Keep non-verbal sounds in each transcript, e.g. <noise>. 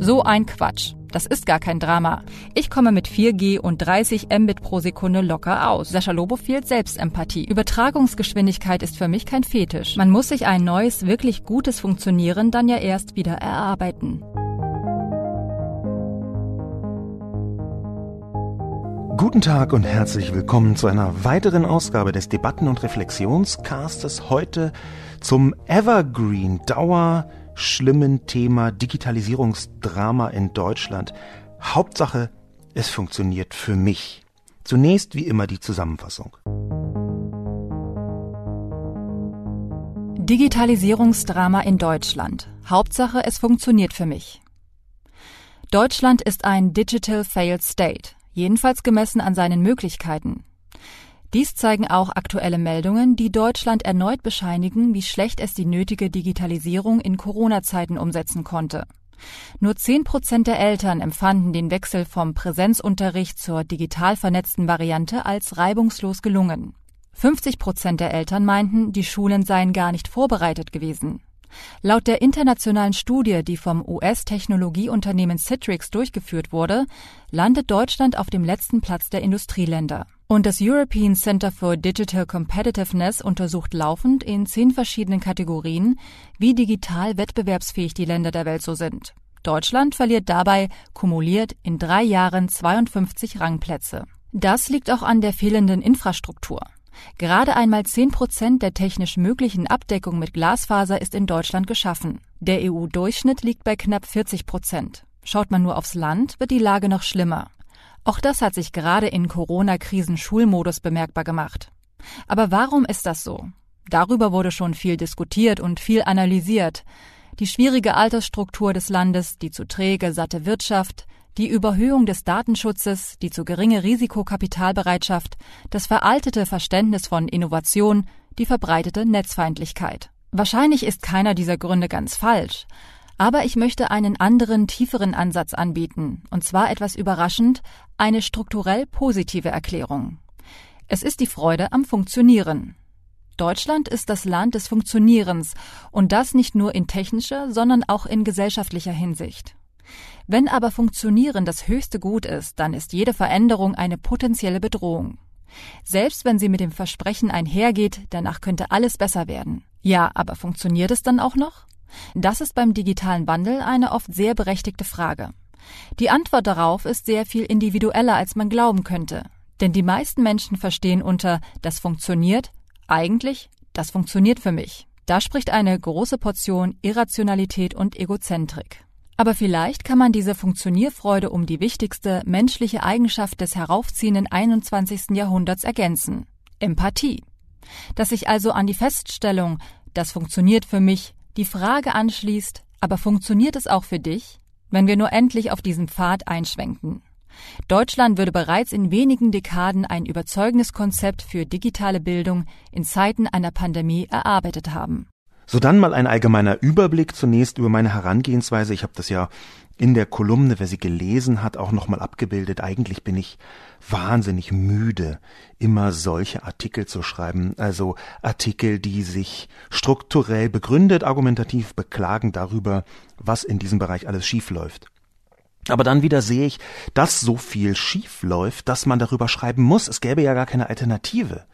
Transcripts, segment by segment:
So ein Quatsch. Das ist gar kein Drama. Ich komme mit 4G und 30 Mbit pro Sekunde locker aus. Sascha Lobo fehlt Selbstempathie. Übertragungsgeschwindigkeit ist für mich kein Fetisch. Man muss sich ein neues, wirklich gutes Funktionieren dann ja erst wieder erarbeiten. Guten Tag und herzlich willkommen zu einer weiteren Ausgabe des Debatten- und Reflexionscastes. Heute zum Evergreen Dauer schlimmen Thema Digitalisierungsdrama in Deutschland. Hauptsache, es funktioniert für mich. Zunächst wie immer die Zusammenfassung. Digitalisierungsdrama in Deutschland. Hauptsache, es funktioniert für mich. Deutschland ist ein Digital Failed State, jedenfalls gemessen an seinen Möglichkeiten. Dies zeigen auch aktuelle Meldungen, die Deutschland erneut bescheinigen, wie schlecht es die nötige Digitalisierung in Corona-Zeiten umsetzen konnte. Nur zehn Prozent der Eltern empfanden den Wechsel vom Präsenzunterricht zur digital vernetzten Variante als reibungslos gelungen. 50 Prozent der Eltern meinten, die Schulen seien gar nicht vorbereitet gewesen. Laut der internationalen Studie, die vom US-Technologieunternehmen Citrix durchgeführt wurde, landet Deutschland auf dem letzten Platz der Industrieländer. Und das European Center for Digital Competitiveness untersucht laufend in zehn verschiedenen Kategorien, wie digital wettbewerbsfähig die Länder der Welt so sind. Deutschland verliert dabei kumuliert in drei Jahren 52 Rangplätze. Das liegt auch an der fehlenden Infrastruktur. Gerade einmal 10 Prozent der technisch möglichen Abdeckung mit Glasfaser ist in Deutschland geschaffen. Der EU-Durchschnitt liegt bei knapp 40 Prozent. Schaut man nur aufs Land, wird die Lage noch schlimmer. Auch das hat sich gerade in Corona-Krisen-Schulmodus bemerkbar gemacht. Aber warum ist das so? Darüber wurde schon viel diskutiert und viel analysiert. Die schwierige Altersstruktur des Landes, die zu träge, satte Wirtschaft, die Überhöhung des Datenschutzes, die zu geringe Risikokapitalbereitschaft, das veraltete Verständnis von Innovation, die verbreitete Netzfeindlichkeit. Wahrscheinlich ist keiner dieser Gründe ganz falsch, aber ich möchte einen anderen, tieferen Ansatz anbieten, und zwar etwas überraschend, eine strukturell positive Erklärung. Es ist die Freude am Funktionieren. Deutschland ist das Land des Funktionierens, und das nicht nur in technischer, sondern auch in gesellschaftlicher Hinsicht. Wenn aber Funktionieren das höchste Gut ist, dann ist jede Veränderung eine potenzielle Bedrohung. Selbst wenn sie mit dem Versprechen einhergeht, danach könnte alles besser werden. Ja, aber funktioniert es dann auch noch? Das ist beim digitalen Wandel eine oft sehr berechtigte Frage. Die Antwort darauf ist sehr viel individueller, als man glauben könnte. Denn die meisten Menschen verstehen unter das funktioniert eigentlich, das funktioniert für mich. Da spricht eine große Portion Irrationalität und Egozentrik. Aber vielleicht kann man diese Funktionierfreude um die wichtigste menschliche Eigenschaft des heraufziehenden 21. Jahrhunderts ergänzen. Empathie. Dass sich also an die Feststellung, das funktioniert für mich, die Frage anschließt, aber funktioniert es auch für dich? Wenn wir nur endlich auf diesen Pfad einschwenken. Deutschland würde bereits in wenigen Dekaden ein überzeugendes Konzept für digitale Bildung in Zeiten einer Pandemie erarbeitet haben. So dann mal ein allgemeiner Überblick zunächst über meine Herangehensweise. Ich habe das ja in der Kolumne, wer sie gelesen hat, auch nochmal abgebildet. Eigentlich bin ich wahnsinnig müde, immer solche Artikel zu schreiben. Also Artikel, die sich strukturell begründet, argumentativ beklagen darüber, was in diesem Bereich alles schiefläuft. Aber dann wieder sehe ich, dass so viel schief läuft, dass man darüber schreiben muss. Es gäbe ja gar keine Alternative.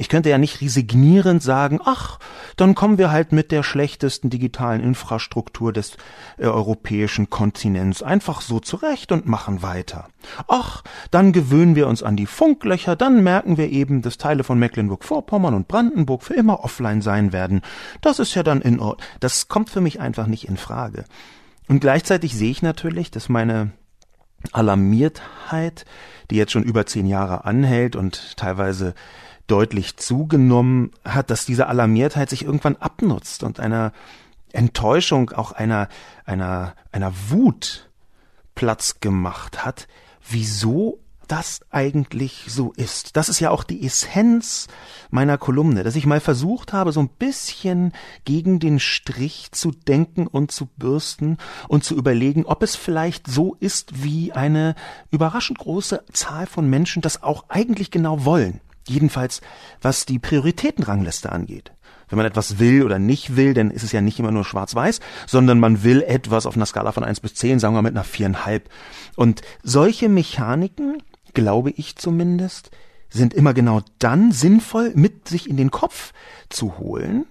Ich könnte ja nicht resignierend sagen, ach, dann kommen wir halt mit der schlechtesten digitalen Infrastruktur des äh, europäischen Kontinents einfach so zurecht und machen weiter. Ach, dann gewöhnen wir uns an die Funklöcher, dann merken wir eben, dass Teile von Mecklenburg-Vorpommern und Brandenburg für immer offline sein werden. Das ist ja dann in Ordnung. Das kommt für mich einfach nicht in Frage. Und gleichzeitig sehe ich natürlich, dass meine Alarmiertheit, die jetzt schon über zehn Jahre anhält und teilweise deutlich zugenommen hat, dass diese Alarmiertheit sich irgendwann abnutzt und einer Enttäuschung, auch einer, einer, einer Wut Platz gemacht hat. Wieso das eigentlich so ist. Das ist ja auch die Essenz meiner Kolumne, dass ich mal versucht habe, so ein bisschen gegen den Strich zu denken und zu bürsten und zu überlegen, ob es vielleicht so ist, wie eine überraschend große Zahl von Menschen das auch eigentlich genau wollen. Jedenfalls, was die Prioritätenrangliste angeht. Wenn man etwas will oder nicht will, dann ist es ja nicht immer nur schwarz-weiß, sondern man will etwas auf einer Skala von eins bis zehn, sagen wir mit einer viereinhalb. Und solche Mechaniken, glaube ich zumindest, sind immer genau dann sinnvoll, mit sich in den Kopf zu holen,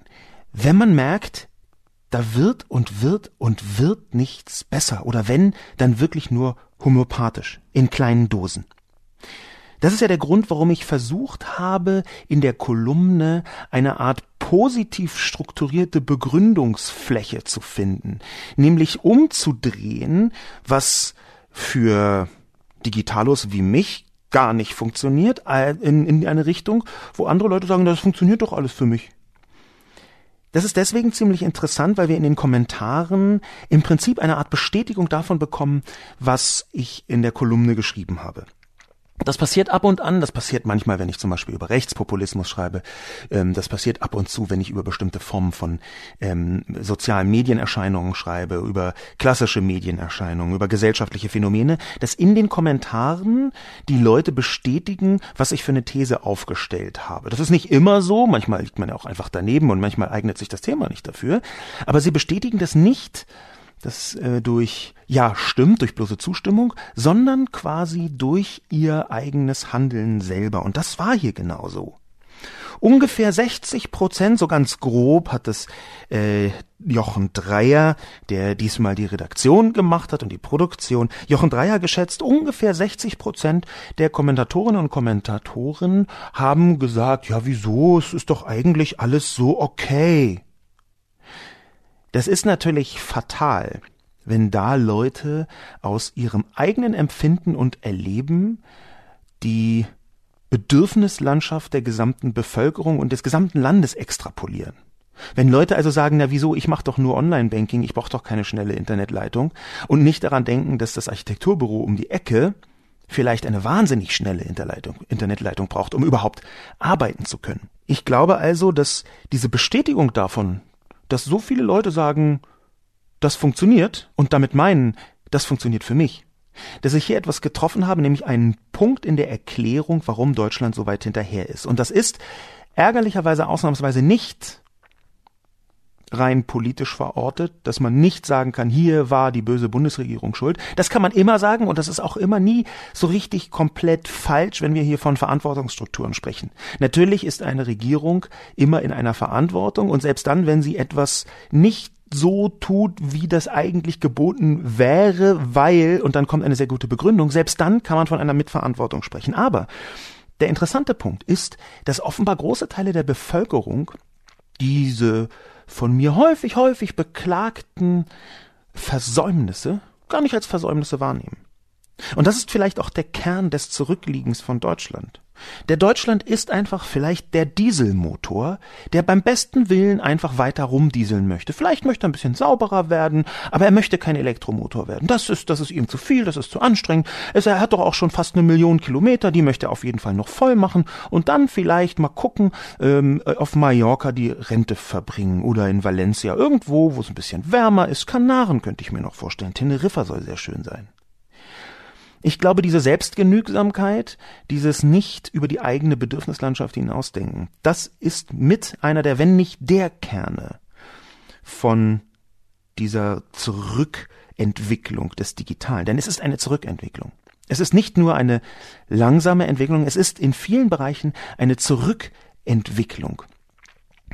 wenn man merkt, da wird und wird und wird nichts besser. Oder wenn, dann wirklich nur homöopathisch, in kleinen Dosen. Das ist ja der Grund, warum ich versucht habe, in der Kolumne eine Art positiv strukturierte Begründungsfläche zu finden, nämlich umzudrehen, was für Digitalos wie mich gar nicht funktioniert, äh, in, in eine Richtung, wo andere Leute sagen, das funktioniert doch alles für mich. Das ist deswegen ziemlich interessant, weil wir in den Kommentaren im Prinzip eine Art Bestätigung davon bekommen, was ich in der Kolumne geschrieben habe. Das passiert ab und an, das passiert manchmal, wenn ich zum Beispiel über Rechtspopulismus schreibe, ähm, das passiert ab und zu, wenn ich über bestimmte Formen von ähm, sozialen Medienerscheinungen schreibe, über klassische Medienerscheinungen, über gesellschaftliche Phänomene, dass in den Kommentaren die Leute bestätigen, was ich für eine These aufgestellt habe. Das ist nicht immer so, manchmal liegt man ja auch einfach daneben und manchmal eignet sich das Thema nicht dafür, aber sie bestätigen das nicht das äh, durch ja stimmt, durch bloße Zustimmung, sondern quasi durch ihr eigenes Handeln selber. Und das war hier genauso. Ungefähr 60 Prozent, so ganz grob, hat es äh, Jochen Dreier, der diesmal die Redaktion gemacht hat und die Produktion, Jochen Dreier geschätzt, ungefähr 60 Prozent der Kommentatorinnen und Kommentatoren haben gesagt, ja wieso, es ist doch eigentlich alles so okay. Das ist natürlich fatal, wenn da Leute aus ihrem eigenen Empfinden und Erleben die Bedürfnislandschaft der gesamten Bevölkerung und des gesamten Landes extrapolieren. Wenn Leute also sagen, na wieso, ich mache doch nur Online-Banking, ich brauche doch keine schnelle Internetleitung und nicht daran denken, dass das Architekturbüro um die Ecke vielleicht eine wahnsinnig schnelle Internetleitung braucht, um überhaupt arbeiten zu können. Ich glaube also, dass diese Bestätigung davon, dass so viele Leute sagen, das funktioniert und damit meinen, das funktioniert für mich. Dass ich hier etwas getroffen habe, nämlich einen Punkt in der Erklärung, warum Deutschland so weit hinterher ist. Und das ist ärgerlicherweise ausnahmsweise nicht rein politisch verortet, dass man nicht sagen kann, hier war die böse Bundesregierung schuld. Das kann man immer sagen und das ist auch immer nie so richtig komplett falsch, wenn wir hier von Verantwortungsstrukturen sprechen. Natürlich ist eine Regierung immer in einer Verantwortung und selbst dann, wenn sie etwas nicht so tut, wie das eigentlich geboten wäre, weil, und dann kommt eine sehr gute Begründung, selbst dann kann man von einer Mitverantwortung sprechen. Aber der interessante Punkt ist, dass offenbar große Teile der Bevölkerung diese von mir häufig, häufig beklagten Versäumnisse gar nicht als Versäumnisse wahrnehmen. Und das ist vielleicht auch der Kern des Zurückliegens von Deutschland. Der Deutschland ist einfach vielleicht der Dieselmotor, der beim besten Willen einfach weiter rumdieseln möchte. Vielleicht möchte er ein bisschen sauberer werden, aber er möchte kein Elektromotor werden. Das ist, das ist ihm zu viel, das ist zu anstrengend. Es, er hat doch auch schon fast eine Million Kilometer, die möchte er auf jeden Fall noch voll machen und dann vielleicht mal gucken, ähm, auf Mallorca die Rente verbringen oder in Valencia irgendwo, wo es ein bisschen wärmer ist. Kanaren könnte ich mir noch vorstellen. Teneriffa soll sehr schön sein. Ich glaube, diese Selbstgenügsamkeit, dieses nicht über die eigene Bedürfnislandschaft hinausdenken, das ist mit einer der, wenn nicht der Kerne von dieser Zurückentwicklung des Digitalen. Denn es ist eine Zurückentwicklung. Es ist nicht nur eine langsame Entwicklung, es ist in vielen Bereichen eine Zurückentwicklung.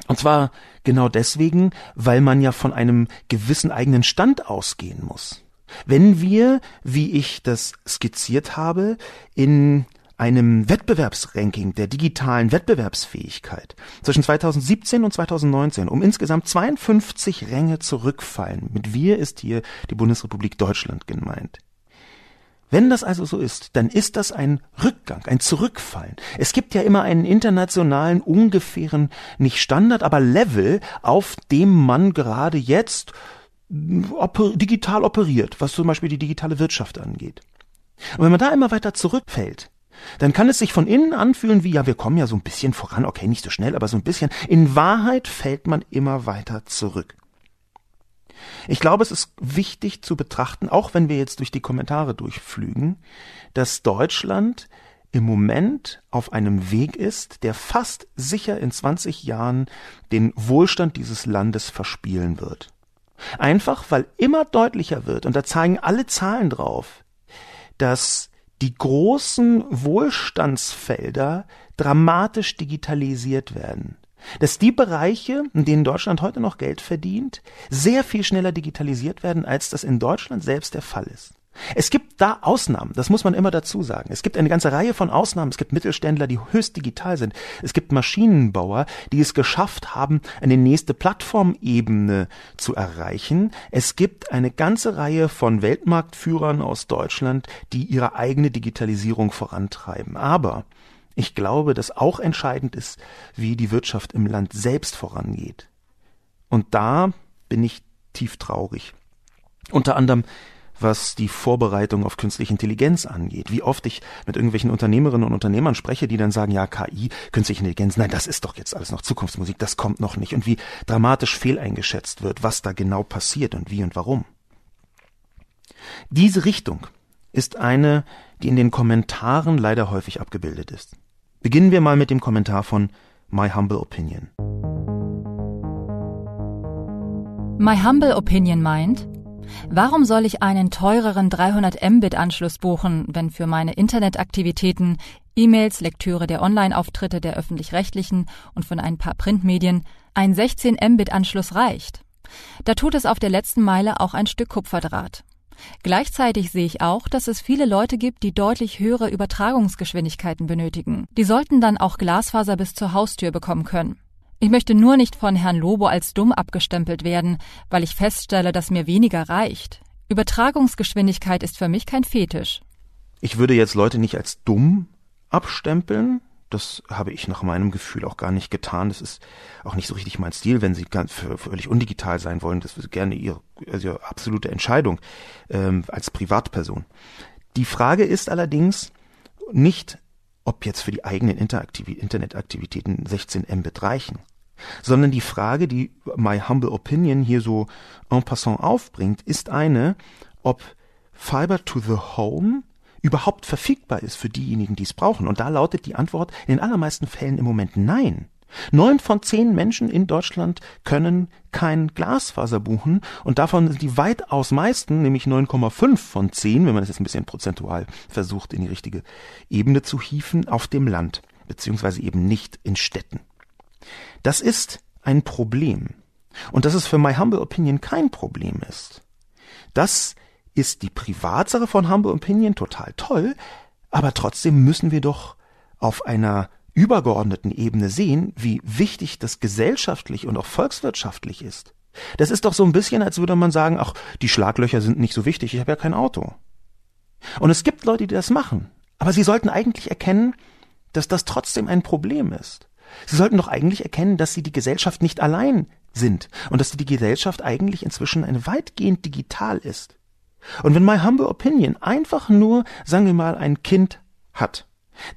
Und zwar genau deswegen, weil man ja von einem gewissen eigenen Stand ausgehen muss. Wenn wir, wie ich das skizziert habe, in einem Wettbewerbsranking der digitalen Wettbewerbsfähigkeit zwischen 2017 und 2019 um insgesamt 52 Ränge zurückfallen. Mit wir ist hier die Bundesrepublik Deutschland gemeint. Wenn das also so ist, dann ist das ein Rückgang, ein Zurückfallen. Es gibt ja immer einen internationalen, ungefähren, nicht Standard, aber Level, auf dem man gerade jetzt oper digital operiert, was zum Beispiel die digitale Wirtschaft angeht. Und wenn man da immer weiter zurückfällt, dann kann es sich von innen anfühlen wie, ja, wir kommen ja so ein bisschen voran, okay, nicht so schnell, aber so ein bisschen. In Wahrheit fällt man immer weiter zurück. Ich glaube, es ist wichtig zu betrachten, auch wenn wir jetzt durch die Kommentare durchflügen, dass Deutschland im Moment auf einem Weg ist, der fast sicher in 20 Jahren den Wohlstand dieses Landes verspielen wird. Einfach weil immer deutlicher wird, und da zeigen alle Zahlen drauf, dass die großen Wohlstandsfelder dramatisch digitalisiert werden. Dass die Bereiche, in denen Deutschland heute noch Geld verdient, sehr viel schneller digitalisiert werden, als das in Deutschland selbst der Fall ist. Es gibt da Ausnahmen, das muss man immer dazu sagen. Es gibt eine ganze Reihe von Ausnahmen. Es gibt Mittelständler, die höchst digital sind. Es gibt Maschinenbauer, die es geschafft haben, eine nächste Plattformebene zu erreichen. Es gibt eine ganze Reihe von Weltmarktführern aus Deutschland, die ihre eigene Digitalisierung vorantreiben. Aber ich glaube, dass auch entscheidend ist, wie die Wirtschaft im Land selbst vorangeht. Und da bin ich tief traurig. Unter anderem was die Vorbereitung auf künstliche Intelligenz angeht. Wie oft ich mit irgendwelchen Unternehmerinnen und Unternehmern spreche, die dann sagen, ja, KI, künstliche Intelligenz, nein, das ist doch jetzt alles noch Zukunftsmusik, das kommt noch nicht. Und wie dramatisch fehleingeschätzt wird, was da genau passiert und wie und warum. Diese Richtung ist eine, die in den Kommentaren leider häufig abgebildet ist. Beginnen wir mal mit dem Kommentar von My Humble Opinion. My Humble Opinion meint, Warum soll ich einen teureren 300 Mbit Anschluss buchen, wenn für meine Internetaktivitäten, E-Mails, Lektüre der Online-Auftritte der öffentlich-rechtlichen und von ein paar Printmedien ein 16 Mbit Anschluss reicht? Da tut es auf der letzten Meile auch ein Stück Kupferdraht. Gleichzeitig sehe ich auch, dass es viele Leute gibt, die deutlich höhere Übertragungsgeschwindigkeiten benötigen. Die sollten dann auch Glasfaser bis zur Haustür bekommen können. Ich möchte nur nicht von Herrn Lobo als dumm abgestempelt werden, weil ich feststelle, dass mir weniger reicht. Übertragungsgeschwindigkeit ist für mich kein Fetisch. Ich würde jetzt Leute nicht als dumm abstempeln. Das habe ich nach meinem Gefühl auch gar nicht getan. Das ist auch nicht so richtig mein Stil, wenn Sie ganz völlig undigital sein wollen. Das ist gerne Ihre, also Ihre absolute Entscheidung ähm, als Privatperson. Die Frage ist allerdings nicht, ob jetzt für die eigenen Internetaktivitäten 16 Mbit reichen sondern die Frage, die My Humble Opinion hier so en passant aufbringt, ist eine, ob Fiber to the Home überhaupt verfügbar ist für diejenigen, die es brauchen. Und da lautet die Antwort in den allermeisten Fällen im Moment nein. Neun von zehn Menschen in Deutschland können kein Glasfaser buchen und davon sind die weitaus meisten, nämlich 9,5 von zehn, wenn man das jetzt ein bisschen prozentual versucht in die richtige Ebene zu hieven, auf dem Land, beziehungsweise eben nicht in Städten. Das ist ein Problem. Und dass es für My Humble Opinion kein Problem ist. Das ist die Privatsache von Humble Opinion total toll, aber trotzdem müssen wir doch auf einer übergeordneten Ebene sehen, wie wichtig das gesellschaftlich und auch volkswirtschaftlich ist. Das ist doch so ein bisschen, als würde man sagen, ach, die Schlaglöcher sind nicht so wichtig, ich habe ja kein Auto. Und es gibt Leute, die das machen, aber sie sollten eigentlich erkennen, dass das trotzdem ein Problem ist. Sie sollten doch eigentlich erkennen, dass sie die Gesellschaft nicht allein sind und dass die Gesellschaft eigentlich inzwischen eine weitgehend digital ist. Und wenn My Humble Opinion einfach nur, sagen wir mal, ein Kind hat,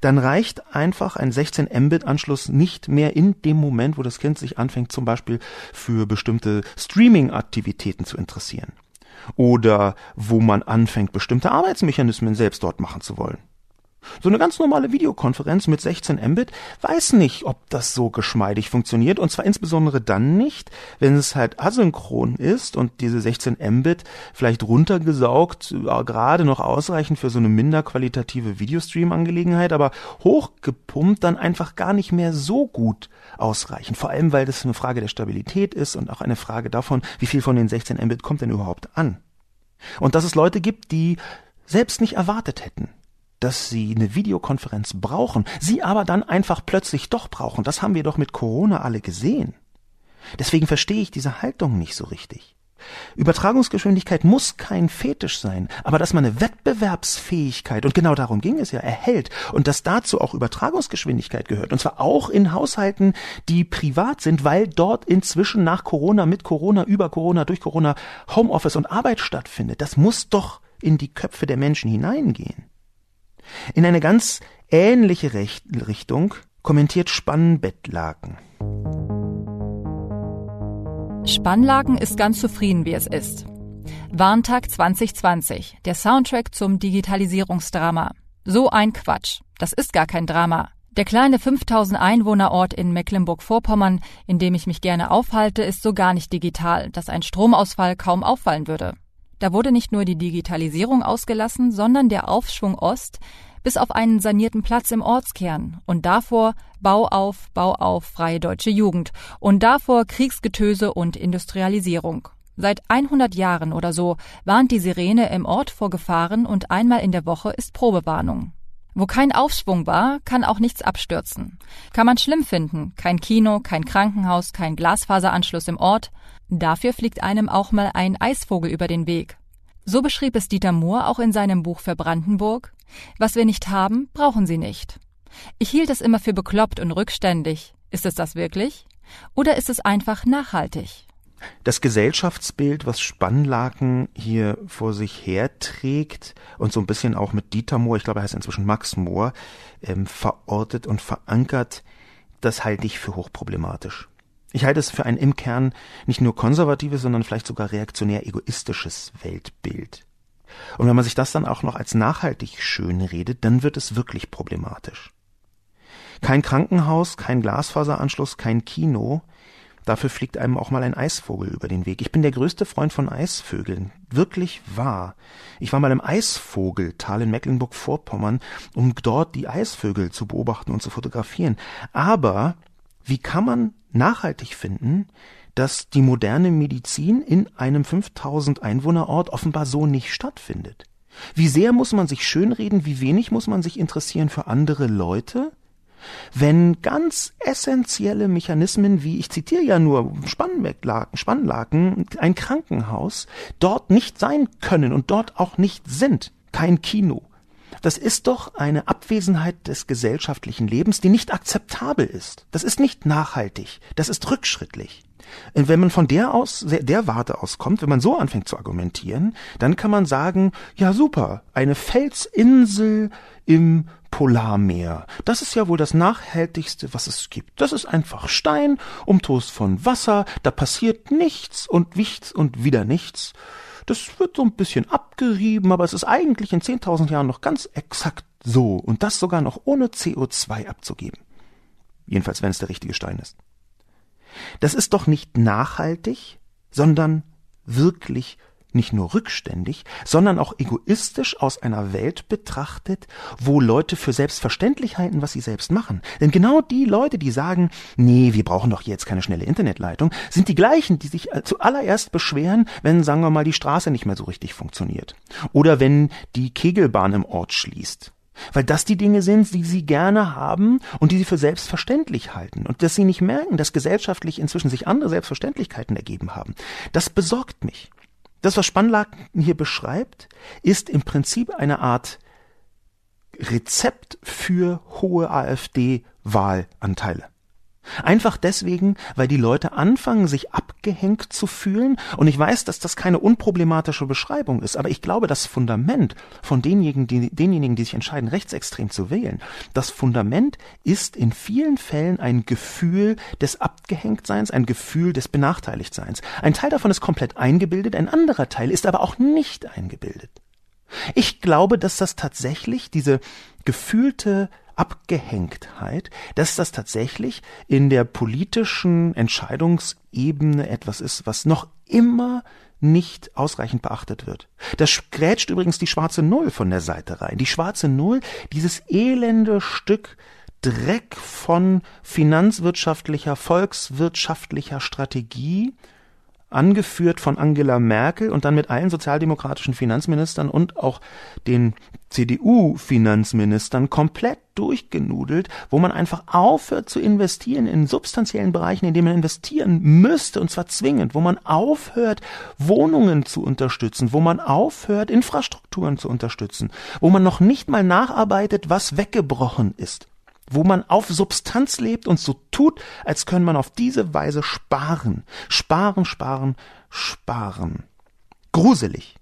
dann reicht einfach ein 16 Mbit Anschluss nicht mehr in dem Moment, wo das Kind sich anfängt, zum Beispiel für bestimmte Streaming-Aktivitäten zu interessieren. Oder wo man anfängt, bestimmte Arbeitsmechanismen selbst dort machen zu wollen. So eine ganz normale Videokonferenz mit 16 Mbit weiß nicht, ob das so geschmeidig funktioniert und zwar insbesondere dann nicht, wenn es halt asynchron ist und diese 16 Mbit vielleicht runtergesaugt äh, gerade noch ausreichend für so eine minder qualitative Videostream-Angelegenheit, aber hochgepumpt dann einfach gar nicht mehr so gut ausreichen. Vor allem, weil das eine Frage der Stabilität ist und auch eine Frage davon, wie viel von den 16 Mbit kommt denn überhaupt an. Und dass es Leute gibt, die selbst nicht erwartet hätten, dass sie eine Videokonferenz brauchen, sie aber dann einfach plötzlich doch brauchen. Das haben wir doch mit Corona alle gesehen. Deswegen verstehe ich diese Haltung nicht so richtig. Übertragungsgeschwindigkeit muss kein Fetisch sein, aber dass man eine Wettbewerbsfähigkeit, und genau darum ging es ja, erhält und dass dazu auch Übertragungsgeschwindigkeit gehört, und zwar auch in Haushalten, die privat sind, weil dort inzwischen nach Corona, mit Corona, über Corona, durch Corona Homeoffice und Arbeit stattfindet, das muss doch in die Köpfe der Menschen hineingehen. In eine ganz ähnliche Recht Richtung kommentiert Spannbettlaken. Spannlaken ist ganz zufrieden, wie es ist. Warntag 2020, der Soundtrack zum Digitalisierungsdrama. So ein Quatsch. Das ist gar kein Drama. Der kleine 5000 Einwohnerort in Mecklenburg-Vorpommern, in dem ich mich gerne aufhalte, ist so gar nicht digital, dass ein Stromausfall kaum auffallen würde. Da wurde nicht nur die Digitalisierung ausgelassen, sondern der Aufschwung Ost bis auf einen sanierten Platz im Ortskern und davor Bau auf, Bau auf, freie deutsche Jugend und davor Kriegsgetöse und Industrialisierung. Seit 100 Jahren oder so warnt die Sirene im Ort vor Gefahren und einmal in der Woche ist Probewarnung. Wo kein Aufschwung war, kann auch nichts abstürzen. Kann man schlimm finden. Kein Kino, kein Krankenhaus, kein Glasfaseranschluss im Ort. Dafür fliegt einem auch mal ein Eisvogel über den Weg. So beschrieb es Dieter Mohr auch in seinem Buch für Brandenburg. Was wir nicht haben, brauchen sie nicht. Ich hielt es immer für bekloppt und rückständig. Ist es das wirklich? Oder ist es einfach nachhaltig? Das Gesellschaftsbild, was Spannlaken hier vor sich herträgt und so ein bisschen auch mit Dieter Mohr, ich glaube, er heißt inzwischen Max Mohr, ähm, verortet und verankert, das halte ich für hochproblematisch. Ich halte es für ein im Kern nicht nur konservatives, sondern vielleicht sogar reaktionär egoistisches Weltbild. Und wenn man sich das dann auch noch als nachhaltig schön redet, dann wird es wirklich problematisch. Kein Krankenhaus, kein Glasfaseranschluss, kein Kino, Dafür fliegt einem auch mal ein Eisvogel über den Weg. Ich bin der größte Freund von Eisvögeln. Wirklich wahr. Ich war mal im Eisvogeltal in Mecklenburg-Vorpommern, um dort die Eisvögel zu beobachten und zu fotografieren. Aber wie kann man nachhaltig finden, dass die moderne Medizin in einem 5000 Einwohnerort offenbar so nicht stattfindet? Wie sehr muss man sich schönreden, wie wenig muss man sich interessieren für andere Leute? wenn ganz essentielle Mechanismen wie, ich zitiere ja nur Spannlaken, Spannlaken, ein Krankenhaus, dort nicht sein können und dort auch nicht sind, kein Kino. Das ist doch eine Abwesenheit des gesellschaftlichen Lebens, die nicht akzeptabel ist. Das ist nicht nachhaltig. Das ist rückschrittlich. Und wenn man von der aus, der Warte aus kommt, wenn man so anfängt zu argumentieren, dann kann man sagen, ja super, eine Felsinsel im Polarmeer. Das ist ja wohl das nachhaltigste, was es gibt. Das ist einfach Stein, umtost von Wasser, da passiert nichts und nichts und wieder nichts. Das wird so ein bisschen abgerieben, aber es ist eigentlich in 10.000 Jahren noch ganz exakt so und das sogar noch ohne CO2 abzugeben. Jedenfalls, wenn es der richtige Stein ist. Das ist doch nicht nachhaltig, sondern wirklich nicht nur rückständig, sondern auch egoistisch aus einer Welt betrachtet, wo Leute für selbstverständlich halten, was sie selbst machen. Denn genau die Leute, die sagen, nee, wir brauchen doch jetzt keine schnelle Internetleitung, sind die gleichen, die sich zuallererst beschweren, wenn, sagen wir mal, die Straße nicht mehr so richtig funktioniert. Oder wenn die Kegelbahn im Ort schließt. Weil das die Dinge sind, die sie gerne haben und die sie für selbstverständlich halten. Und dass sie nicht merken, dass gesellschaftlich inzwischen sich andere Selbstverständlichkeiten ergeben haben. Das besorgt mich. Das, was Spannlaken hier beschreibt, ist im Prinzip eine Art Rezept für hohe AfD-Wahlanteile. Einfach deswegen, weil die Leute anfangen, sich abgehängt zu fühlen. Und ich weiß, dass das keine unproblematische Beschreibung ist, aber ich glaube, das Fundament von denjenigen, die, denjenigen, die sich entscheiden, rechtsextrem zu wählen, das Fundament ist in vielen Fällen ein Gefühl des Abgehängtseins, ein Gefühl des Benachteiligtseins. Ein Teil davon ist komplett eingebildet, ein anderer Teil ist aber auch nicht eingebildet. Ich glaube, dass das tatsächlich diese gefühlte Abgehängtheit, dass das tatsächlich in der politischen Entscheidungsebene etwas ist, was noch immer nicht ausreichend beachtet wird. Das grätscht übrigens die schwarze Null von der Seite rein. Die schwarze Null, dieses elende Stück Dreck von finanzwirtschaftlicher, volkswirtschaftlicher Strategie, angeführt von Angela Merkel und dann mit allen sozialdemokratischen Finanzministern und auch den CDU-Finanzministern komplett durchgenudelt, wo man einfach aufhört zu investieren in substanziellen Bereichen, in denen man investieren müsste, und zwar zwingend, wo man aufhört, Wohnungen zu unterstützen, wo man aufhört, Infrastrukturen zu unterstützen, wo man noch nicht mal nacharbeitet, was weggebrochen ist wo man auf Substanz lebt und so tut, als könne man auf diese Weise sparen. Sparen, sparen, sparen. Gruselig.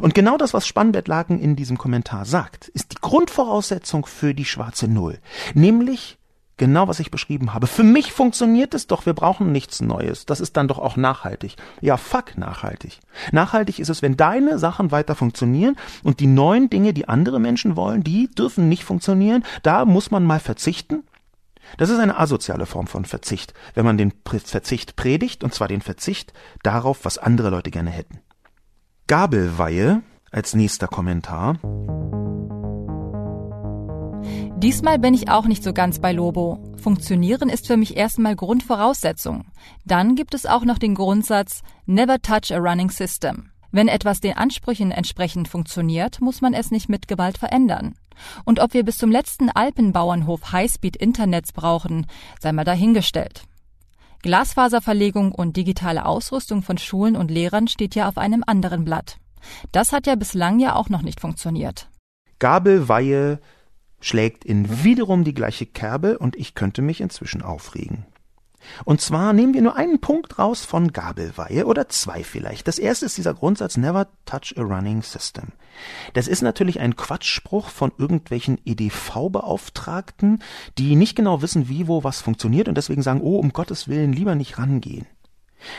Und genau das, was Spannbettlaken in diesem Kommentar sagt, ist die Grundvoraussetzung für die schwarze Null. Nämlich genau, was ich beschrieben habe. Für mich funktioniert es doch, wir brauchen nichts Neues. Das ist dann doch auch nachhaltig. Ja, fuck nachhaltig. Nachhaltig ist es, wenn deine Sachen weiter funktionieren und die neuen Dinge, die andere Menschen wollen, die dürfen nicht funktionieren. Da muss man mal verzichten. Das ist eine asoziale Form von Verzicht, wenn man den Verzicht predigt, und zwar den Verzicht darauf, was andere Leute gerne hätten. Gabelweihe als nächster Kommentar. Diesmal bin ich auch nicht so ganz bei Lobo. Funktionieren ist für mich erstmal Grundvoraussetzung. Dann gibt es auch noch den Grundsatz Never touch a running system. Wenn etwas den Ansprüchen entsprechend funktioniert, muss man es nicht mit Gewalt verändern. Und ob wir bis zum letzten Alpenbauernhof Highspeed-Internets brauchen, sei mal dahingestellt. Glasfaserverlegung und digitale Ausrüstung von Schulen und Lehrern steht ja auf einem anderen Blatt. Das hat ja bislang ja auch noch nicht funktioniert. Gabelweihe schlägt in wiederum die gleiche Kerbe und ich könnte mich inzwischen aufregen. Und zwar nehmen wir nur einen Punkt raus von Gabelweihe oder zwei vielleicht. Das erste ist dieser Grundsatz Never touch a running system. Das ist natürlich ein Quatschspruch von irgendwelchen EDV-Beauftragten, die nicht genau wissen, wie, wo, was funktioniert und deswegen sagen, oh, um Gottes Willen lieber nicht rangehen.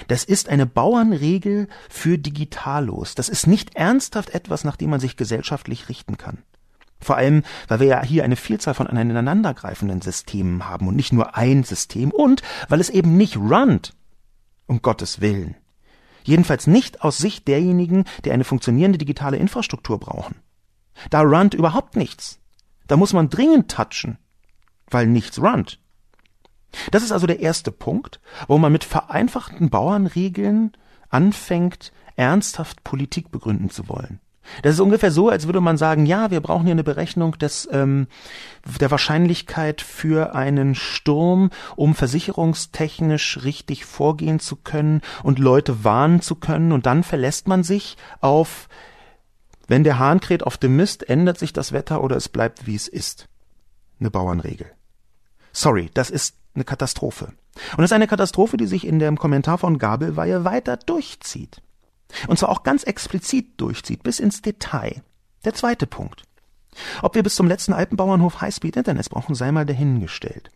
Das ist eine Bauernregel für Digitalos. Das ist nicht ernsthaft etwas, nach dem man sich gesellschaftlich richten kann. Vor allem, weil wir ja hier eine Vielzahl von aneinandergreifenden Systemen haben und nicht nur ein System und weil es eben nicht runnt. Um Gottes Willen. Jedenfalls nicht aus Sicht derjenigen, die eine funktionierende digitale Infrastruktur brauchen. Da runnt überhaupt nichts. Da muss man dringend touchen, weil nichts runnt. Das ist also der erste Punkt, wo man mit vereinfachten Bauernregeln anfängt, ernsthaft Politik begründen zu wollen. Das ist ungefähr so, als würde man sagen, ja, wir brauchen hier eine Berechnung des, ähm, der Wahrscheinlichkeit für einen Sturm, um versicherungstechnisch richtig vorgehen zu können und Leute warnen zu können. Und dann verlässt man sich auf, wenn der Hahn kräht auf dem Mist, ändert sich das Wetter oder es bleibt, wie es ist. Eine Bauernregel. Sorry, das ist eine Katastrophe. Und es ist eine Katastrophe, die sich in dem Kommentar von Gabelweihe weiter durchzieht. Und zwar auch ganz explizit durchzieht, bis ins Detail. Der zweite Punkt. Ob wir bis zum letzten Alpenbauernhof Highspeed-Internet brauchen, sei mal dahingestellt.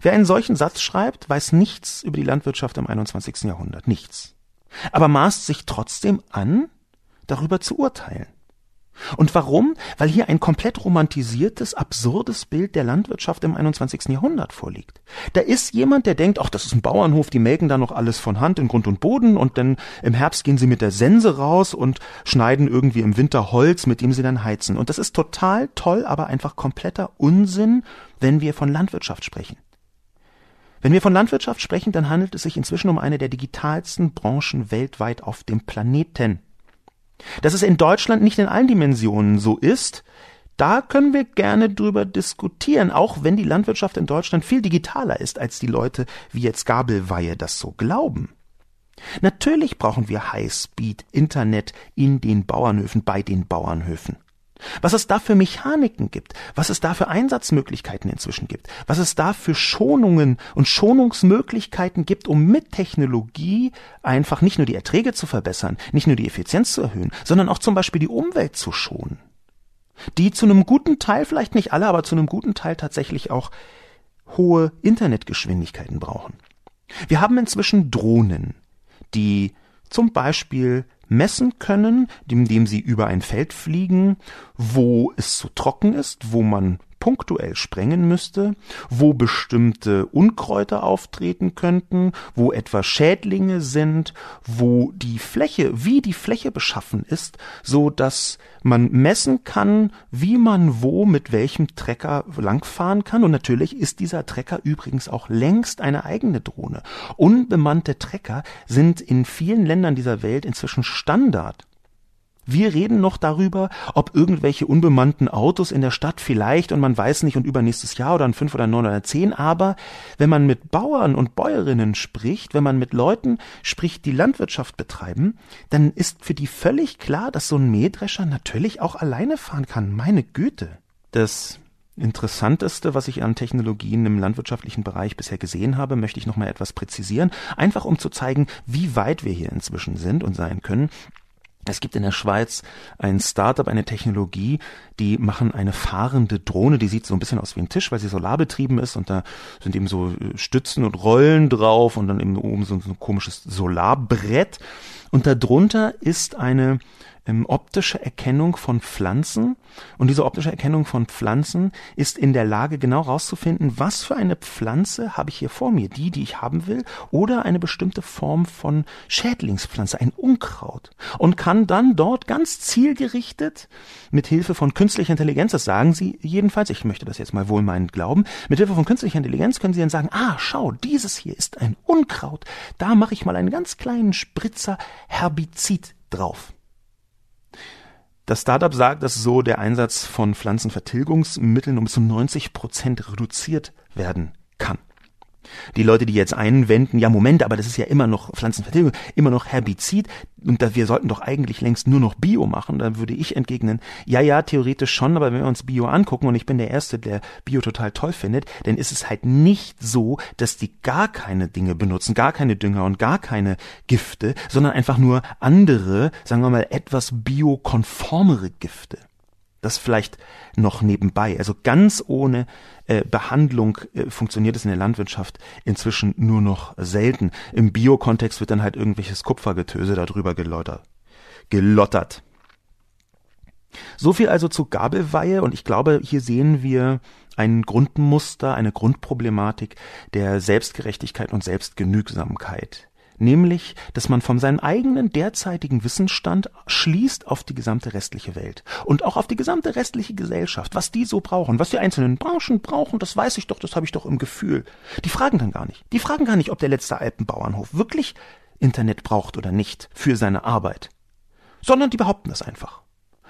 Wer einen solchen Satz schreibt, weiß nichts über die Landwirtschaft im 21. Jahrhundert. Nichts. Aber maßt sich trotzdem an, darüber zu urteilen. Und warum? Weil hier ein komplett romantisiertes, absurdes Bild der Landwirtschaft im 21. Jahrhundert vorliegt. Da ist jemand, der denkt, ach, das ist ein Bauernhof, die melken da noch alles von Hand in Grund und Boden und dann im Herbst gehen sie mit der Sense raus und schneiden irgendwie im Winter Holz, mit dem sie dann heizen. Und das ist total toll, aber einfach kompletter Unsinn, wenn wir von Landwirtschaft sprechen. Wenn wir von Landwirtschaft sprechen, dann handelt es sich inzwischen um eine der digitalsten Branchen weltweit auf dem Planeten. Dass es in Deutschland nicht in allen Dimensionen so ist, da können wir gerne drüber diskutieren, auch wenn die Landwirtschaft in Deutschland viel digitaler ist, als die Leute wie jetzt Gabelweihe das so glauben. Natürlich brauchen wir Highspeed Internet in den Bauernhöfen, bei den Bauernhöfen. Was es da für Mechaniken gibt, was es da für Einsatzmöglichkeiten inzwischen gibt, was es da für Schonungen und Schonungsmöglichkeiten gibt, um mit Technologie einfach nicht nur die Erträge zu verbessern, nicht nur die Effizienz zu erhöhen, sondern auch zum Beispiel die Umwelt zu schonen. Die zu einem guten Teil, vielleicht nicht alle, aber zu einem guten Teil tatsächlich auch hohe Internetgeschwindigkeiten brauchen. Wir haben inzwischen Drohnen, die zum Beispiel messen können, indem sie über ein Feld fliegen, wo es zu trocken ist, wo man punktuell sprengen müsste, wo bestimmte Unkräuter auftreten könnten, wo etwa Schädlinge sind, wo die Fläche, wie die Fläche beschaffen ist, so dass man messen kann, wie man wo mit welchem Trecker langfahren kann. Und natürlich ist dieser Trecker übrigens auch längst eine eigene Drohne. Unbemannte Trecker sind in vielen Ländern dieser Welt inzwischen Standard. Wir reden noch darüber, ob irgendwelche unbemannten Autos in der Stadt vielleicht und man weiß nicht und übernächstes Jahr oder in fünf oder neun oder zehn, aber wenn man mit Bauern und Bäuerinnen spricht, wenn man mit Leuten spricht, die Landwirtschaft betreiben, dann ist für die völlig klar, dass so ein Mähdrescher natürlich auch alleine fahren kann. Meine Güte. Das Interessanteste, was ich an Technologien im landwirtschaftlichen Bereich bisher gesehen habe, möchte ich noch mal etwas präzisieren, einfach um zu zeigen, wie weit wir hier inzwischen sind und sein können. Es gibt in der Schweiz ein Startup, eine Technologie, die machen eine fahrende Drohne, die sieht so ein bisschen aus wie ein Tisch, weil sie solarbetrieben ist und da sind eben so äh, Stützen und Rollen drauf und dann eben oben so ein komisches Solarbrett. Und darunter ist eine ähm, optische Erkennung von Pflanzen. Und diese optische Erkennung von Pflanzen ist in der Lage, genau rauszufinden, was für eine Pflanze habe ich hier vor mir, die, die ich haben will, oder eine bestimmte Form von Schädlingspflanze, ein Unkraut. Und kann dann dort ganz zielgerichtet mit Hilfe von künstlicher Intelligenz, das sagen sie jedenfalls, ich möchte das jetzt mal wohlmeinend glauben, mit Hilfe von künstlicher Intelligenz können sie dann sagen, ah, schau, dieses hier ist ein Unkraut, da mache ich mal einen ganz kleinen Spritzer Herbizid drauf. Das Startup sagt, dass so der Einsatz von Pflanzenvertilgungsmitteln um bis zu 90 Prozent reduziert werden kann. Die Leute, die jetzt einwenden, ja Moment, aber das ist ja immer noch Pflanzenvertilgung, immer noch Herbizid und da, wir sollten doch eigentlich längst nur noch Bio machen, dann würde ich entgegnen, ja, ja, theoretisch schon, aber wenn wir uns Bio angucken und ich bin der Erste, der Bio total toll findet, dann ist es halt nicht so, dass die gar keine Dinge benutzen, gar keine Dünger und gar keine Gifte, sondern einfach nur andere, sagen wir mal, etwas biokonformere Gifte. Das vielleicht noch nebenbei. Also ganz ohne äh, Behandlung äh, funktioniert es in der Landwirtschaft inzwischen nur noch selten. Im Biokontext wird dann halt irgendwelches Kupfergetöse darüber gelottert. gelottert. So viel also zu Gabelweihe und ich glaube, hier sehen wir ein Grundmuster, eine Grundproblematik der Selbstgerechtigkeit und Selbstgenügsamkeit nämlich, dass man von seinem eigenen derzeitigen Wissensstand schließt auf die gesamte restliche Welt und auch auf die gesamte restliche Gesellschaft, was die so brauchen, was die einzelnen Branchen brauchen, das weiß ich doch, das habe ich doch im Gefühl. Die fragen dann gar nicht. Die fragen gar nicht, ob der letzte Alpenbauernhof wirklich Internet braucht oder nicht für seine Arbeit, sondern die behaupten das einfach.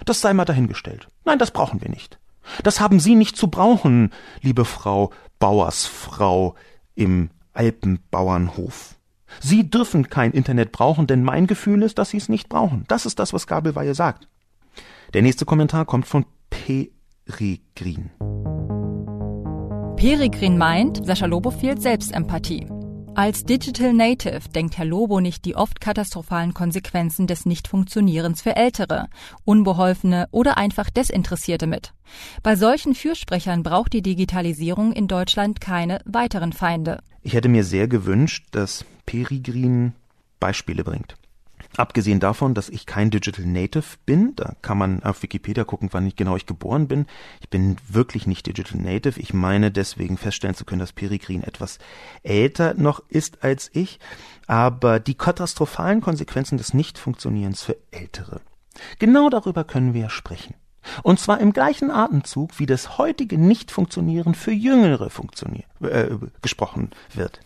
Das sei mal dahingestellt. Nein, das brauchen wir nicht. Das haben Sie nicht zu brauchen, liebe Frau Bauersfrau im Alpenbauernhof. Sie dürfen kein Internet brauchen, denn mein Gefühl ist, dass Sie es nicht brauchen. Das ist das, was Gabelweihe sagt. Der nächste Kommentar kommt von Peregrin. Peregrin meint, Sascha Lobo fehlt Selbstempathie. Als Digital Native denkt Herr Lobo nicht die oft katastrophalen Konsequenzen des Nichtfunktionierens für Ältere, Unbeholfene oder einfach Desinteressierte mit. Bei solchen Fürsprechern braucht die Digitalisierung in Deutschland keine weiteren Feinde. Ich hätte mir sehr gewünscht, dass Peregrin Beispiele bringt. Abgesehen davon, dass ich kein Digital Native bin, da kann man auf Wikipedia gucken, wann ich genau ich geboren bin. Ich bin wirklich nicht Digital Native. Ich meine deswegen feststellen zu können, dass Peregrin etwas älter noch ist als ich. Aber die katastrophalen Konsequenzen des Nichtfunktionierens für Ältere. Genau darüber können wir sprechen. Und zwar im gleichen Atemzug, wie das heutige Nichtfunktionieren für Jüngere funktioniert, äh, gesprochen wird.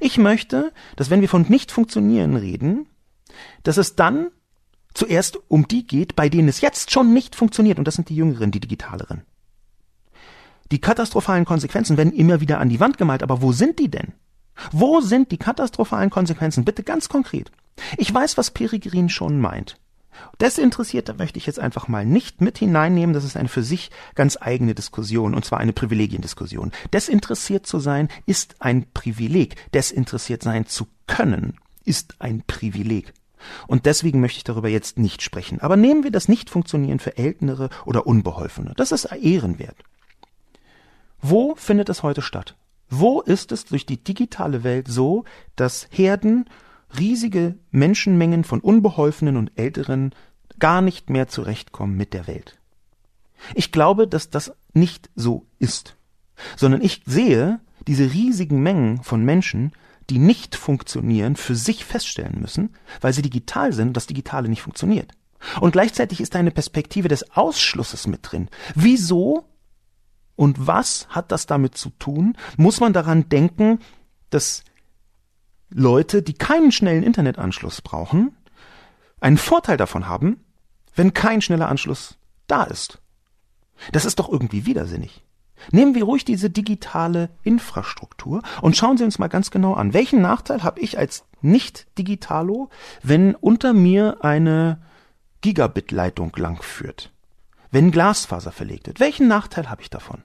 Ich möchte, dass wenn wir von Nichtfunktionieren reden, dass es dann zuerst um die geht, bei denen es jetzt schon nicht funktioniert, und das sind die Jüngeren, die Digitaleren. Die katastrophalen Konsequenzen werden immer wieder an die Wand gemalt, aber wo sind die denn? Wo sind die katastrophalen Konsequenzen? Bitte ganz konkret. Ich weiß, was Peregrin schon meint. Desinteressierte möchte ich jetzt einfach mal nicht mit hineinnehmen. Das ist eine für sich ganz eigene Diskussion, und zwar eine Privilegiendiskussion. Desinteressiert zu sein ist ein Privileg. Desinteressiert sein zu können ist ein Privileg. Und deswegen möchte ich darüber jetzt nicht sprechen. Aber nehmen wir das Nicht-Funktionieren für Ältere oder Unbeholfene. Das ist ehrenwert. Wo findet es heute statt? Wo ist es durch die digitale Welt so, dass Herden, riesige Menschenmengen von Unbeholfenen und Älteren gar nicht mehr zurechtkommen mit der Welt? Ich glaube, dass das nicht so ist, sondern ich sehe diese riesigen Mengen von Menschen die nicht funktionieren, für sich feststellen müssen, weil sie digital sind und das Digitale nicht funktioniert. Und gleichzeitig ist eine Perspektive des Ausschlusses mit drin. Wieso und was hat das damit zu tun? Muss man daran denken, dass Leute, die keinen schnellen Internetanschluss brauchen, einen Vorteil davon haben, wenn kein schneller Anschluss da ist. Das ist doch irgendwie widersinnig. Nehmen wir ruhig diese digitale Infrastruktur und schauen Sie uns mal ganz genau an. Welchen Nachteil habe ich als Nicht-Digitalo, wenn unter mir eine Gigabit-Leitung langführt? Wenn Glasfaser verlegt wird? Welchen Nachteil habe ich davon?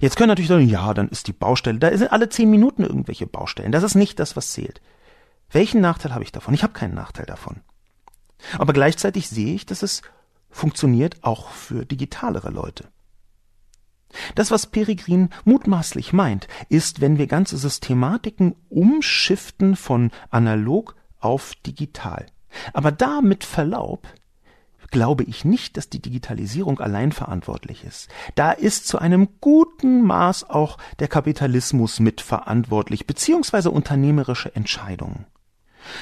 Jetzt können natürlich sagen, ja, dann ist die Baustelle, da sind alle zehn Minuten irgendwelche Baustellen. Das ist nicht das, was zählt. Welchen Nachteil habe ich davon? Ich habe keinen Nachteil davon. Aber gleichzeitig sehe ich, dass es funktioniert auch für digitalere Leute. Das, was Peregrin mutmaßlich meint, ist, wenn wir ganze Systematiken umschiften von analog auf digital. Aber da mit Verlaub glaube ich nicht, dass die Digitalisierung allein verantwortlich ist. Da ist zu einem guten Maß auch der Kapitalismus mitverantwortlich, beziehungsweise unternehmerische Entscheidungen.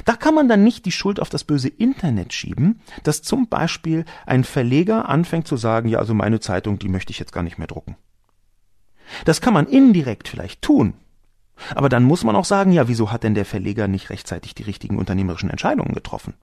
Da kann man dann nicht die Schuld auf das böse Internet schieben, dass zum Beispiel ein Verleger anfängt zu sagen, ja, also meine Zeitung, die möchte ich jetzt gar nicht mehr drucken. Das kann man indirekt vielleicht tun. Aber dann muss man auch sagen, ja, wieso hat denn der Verleger nicht rechtzeitig die richtigen unternehmerischen Entscheidungen getroffen?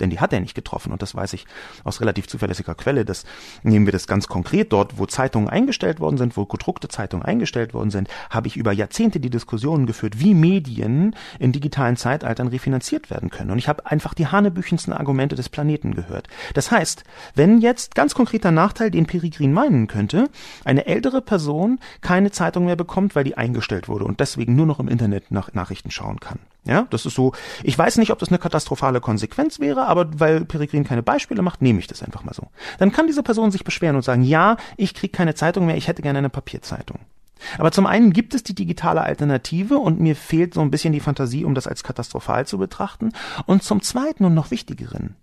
Denn die hat er nicht getroffen und das weiß ich aus relativ zuverlässiger Quelle. Das nehmen wir das ganz konkret. Dort, wo Zeitungen eingestellt worden sind, wo gedruckte Zeitungen eingestellt worden sind, habe ich über Jahrzehnte die Diskussionen geführt, wie Medien in digitalen Zeitaltern refinanziert werden können. Und ich habe einfach die hanebüchensten Argumente des Planeten gehört. Das heißt, wenn jetzt ganz konkreter Nachteil, den Peregrin meinen könnte, eine ältere Person keine Zeitung mehr bekommt, weil die eingestellt wurde und deswegen nur noch im Internet nach Nachrichten schauen kann. Ja, das ist so. Ich weiß nicht, ob das eine katastrophale Konsequenz wäre, aber weil Peregrin keine Beispiele macht, nehme ich das einfach mal so. Dann kann diese Person sich beschweren und sagen, ja, ich kriege keine Zeitung mehr, ich hätte gerne eine Papierzeitung. Aber zum einen gibt es die digitale Alternative und mir fehlt so ein bisschen die Fantasie, um das als katastrophal zu betrachten. Und zum zweiten und noch wichtigeren,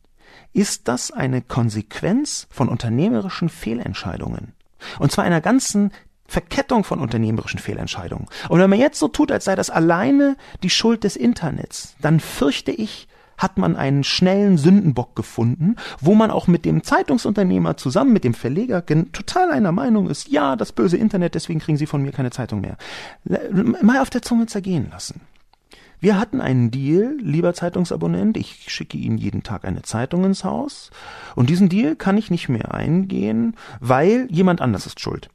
ist das eine Konsequenz von unternehmerischen Fehlentscheidungen. Und zwar einer ganzen Verkettung von unternehmerischen Fehlentscheidungen. Und wenn man jetzt so tut, als sei das alleine die Schuld des Internets, dann fürchte ich, hat man einen schnellen Sündenbock gefunden, wo man auch mit dem Zeitungsunternehmer zusammen mit dem Verleger total einer Meinung ist, ja, das böse Internet, deswegen kriegen Sie von mir keine Zeitung mehr. Mal auf der Zunge zergehen lassen. Wir hatten einen Deal, lieber Zeitungsabonnent, ich schicke Ihnen jeden Tag eine Zeitung ins Haus und diesen Deal kann ich nicht mehr eingehen, weil jemand anders ist schuld.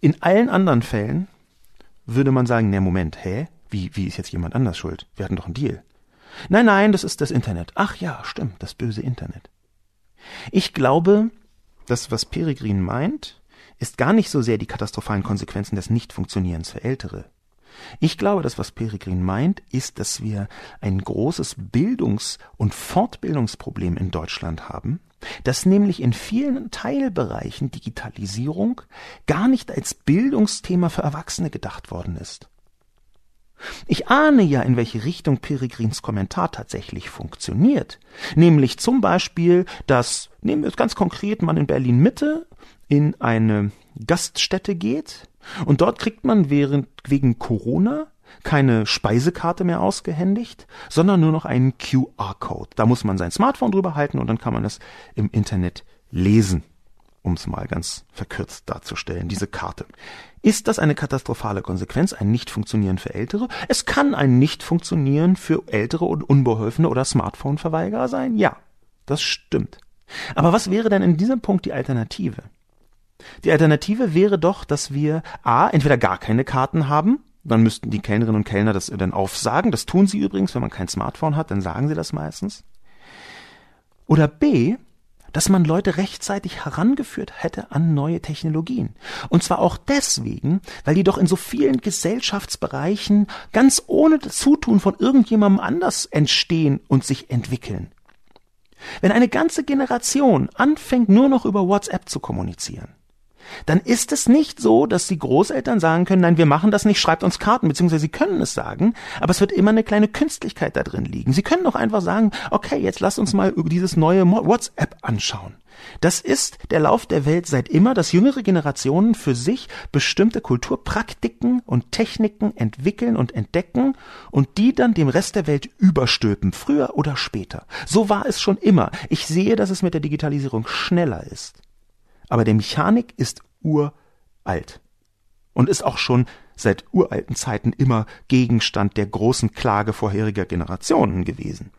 In allen anderen Fällen würde man sagen, ne Moment, hä? Wie, wie ist jetzt jemand anders schuld? Wir hatten doch einen Deal. Nein, nein, das ist das Internet. Ach ja, stimmt, das böse Internet. Ich glaube, das, was Peregrin meint, ist gar nicht so sehr die katastrophalen Konsequenzen des Nichtfunktionierens für Ältere. Ich glaube, das, was Peregrin meint, ist, dass wir ein großes Bildungs- und Fortbildungsproblem in Deutschland haben, dass nämlich in vielen Teilbereichen Digitalisierung gar nicht als Bildungsthema für Erwachsene gedacht worden ist. Ich ahne ja, in welche Richtung Peregrins Kommentar tatsächlich funktioniert. Nämlich zum Beispiel, dass, nehmen wir es ganz konkret, man in Berlin Mitte in eine Gaststätte geht und dort kriegt man während, wegen Corona keine Speisekarte mehr ausgehändigt, sondern nur noch einen QR-Code. Da muss man sein Smartphone drüber halten und dann kann man es im Internet lesen, um es mal ganz verkürzt darzustellen, diese Karte. Ist das eine katastrophale Konsequenz, ein Nicht-Funktionieren für Ältere? Es kann ein Nicht-Funktionieren für Ältere und Unbeholfene oder Smartphone-Verweigerer sein? Ja, das stimmt. Aber was wäre denn in diesem Punkt die Alternative? Die Alternative wäre doch, dass wir a. entweder gar keine Karten haben, dann müssten die Kellnerinnen und Kellner das dann aufsagen. Das tun sie übrigens, wenn man kein Smartphone hat, dann sagen sie das meistens. Oder B, dass man Leute rechtzeitig herangeführt hätte an neue Technologien. Und zwar auch deswegen, weil die doch in so vielen Gesellschaftsbereichen ganz ohne Zutun von irgendjemandem anders entstehen und sich entwickeln. Wenn eine ganze Generation anfängt nur noch über WhatsApp zu kommunizieren, dann ist es nicht so, dass die Großeltern sagen können, nein, wir machen das nicht, schreibt uns Karten, beziehungsweise sie können es sagen, aber es wird immer eine kleine Künstlichkeit da drin liegen. Sie können doch einfach sagen, okay, jetzt lass uns mal dieses neue WhatsApp anschauen. Das ist der Lauf der Welt seit immer, dass jüngere Generationen für sich bestimmte Kulturpraktiken und Techniken entwickeln und entdecken und die dann dem Rest der Welt überstülpen, früher oder später. So war es schon immer. Ich sehe, dass es mit der Digitalisierung schneller ist aber der Mechanik ist uralt und ist auch schon seit uralten Zeiten immer Gegenstand der großen Klage vorheriger Generationen gewesen.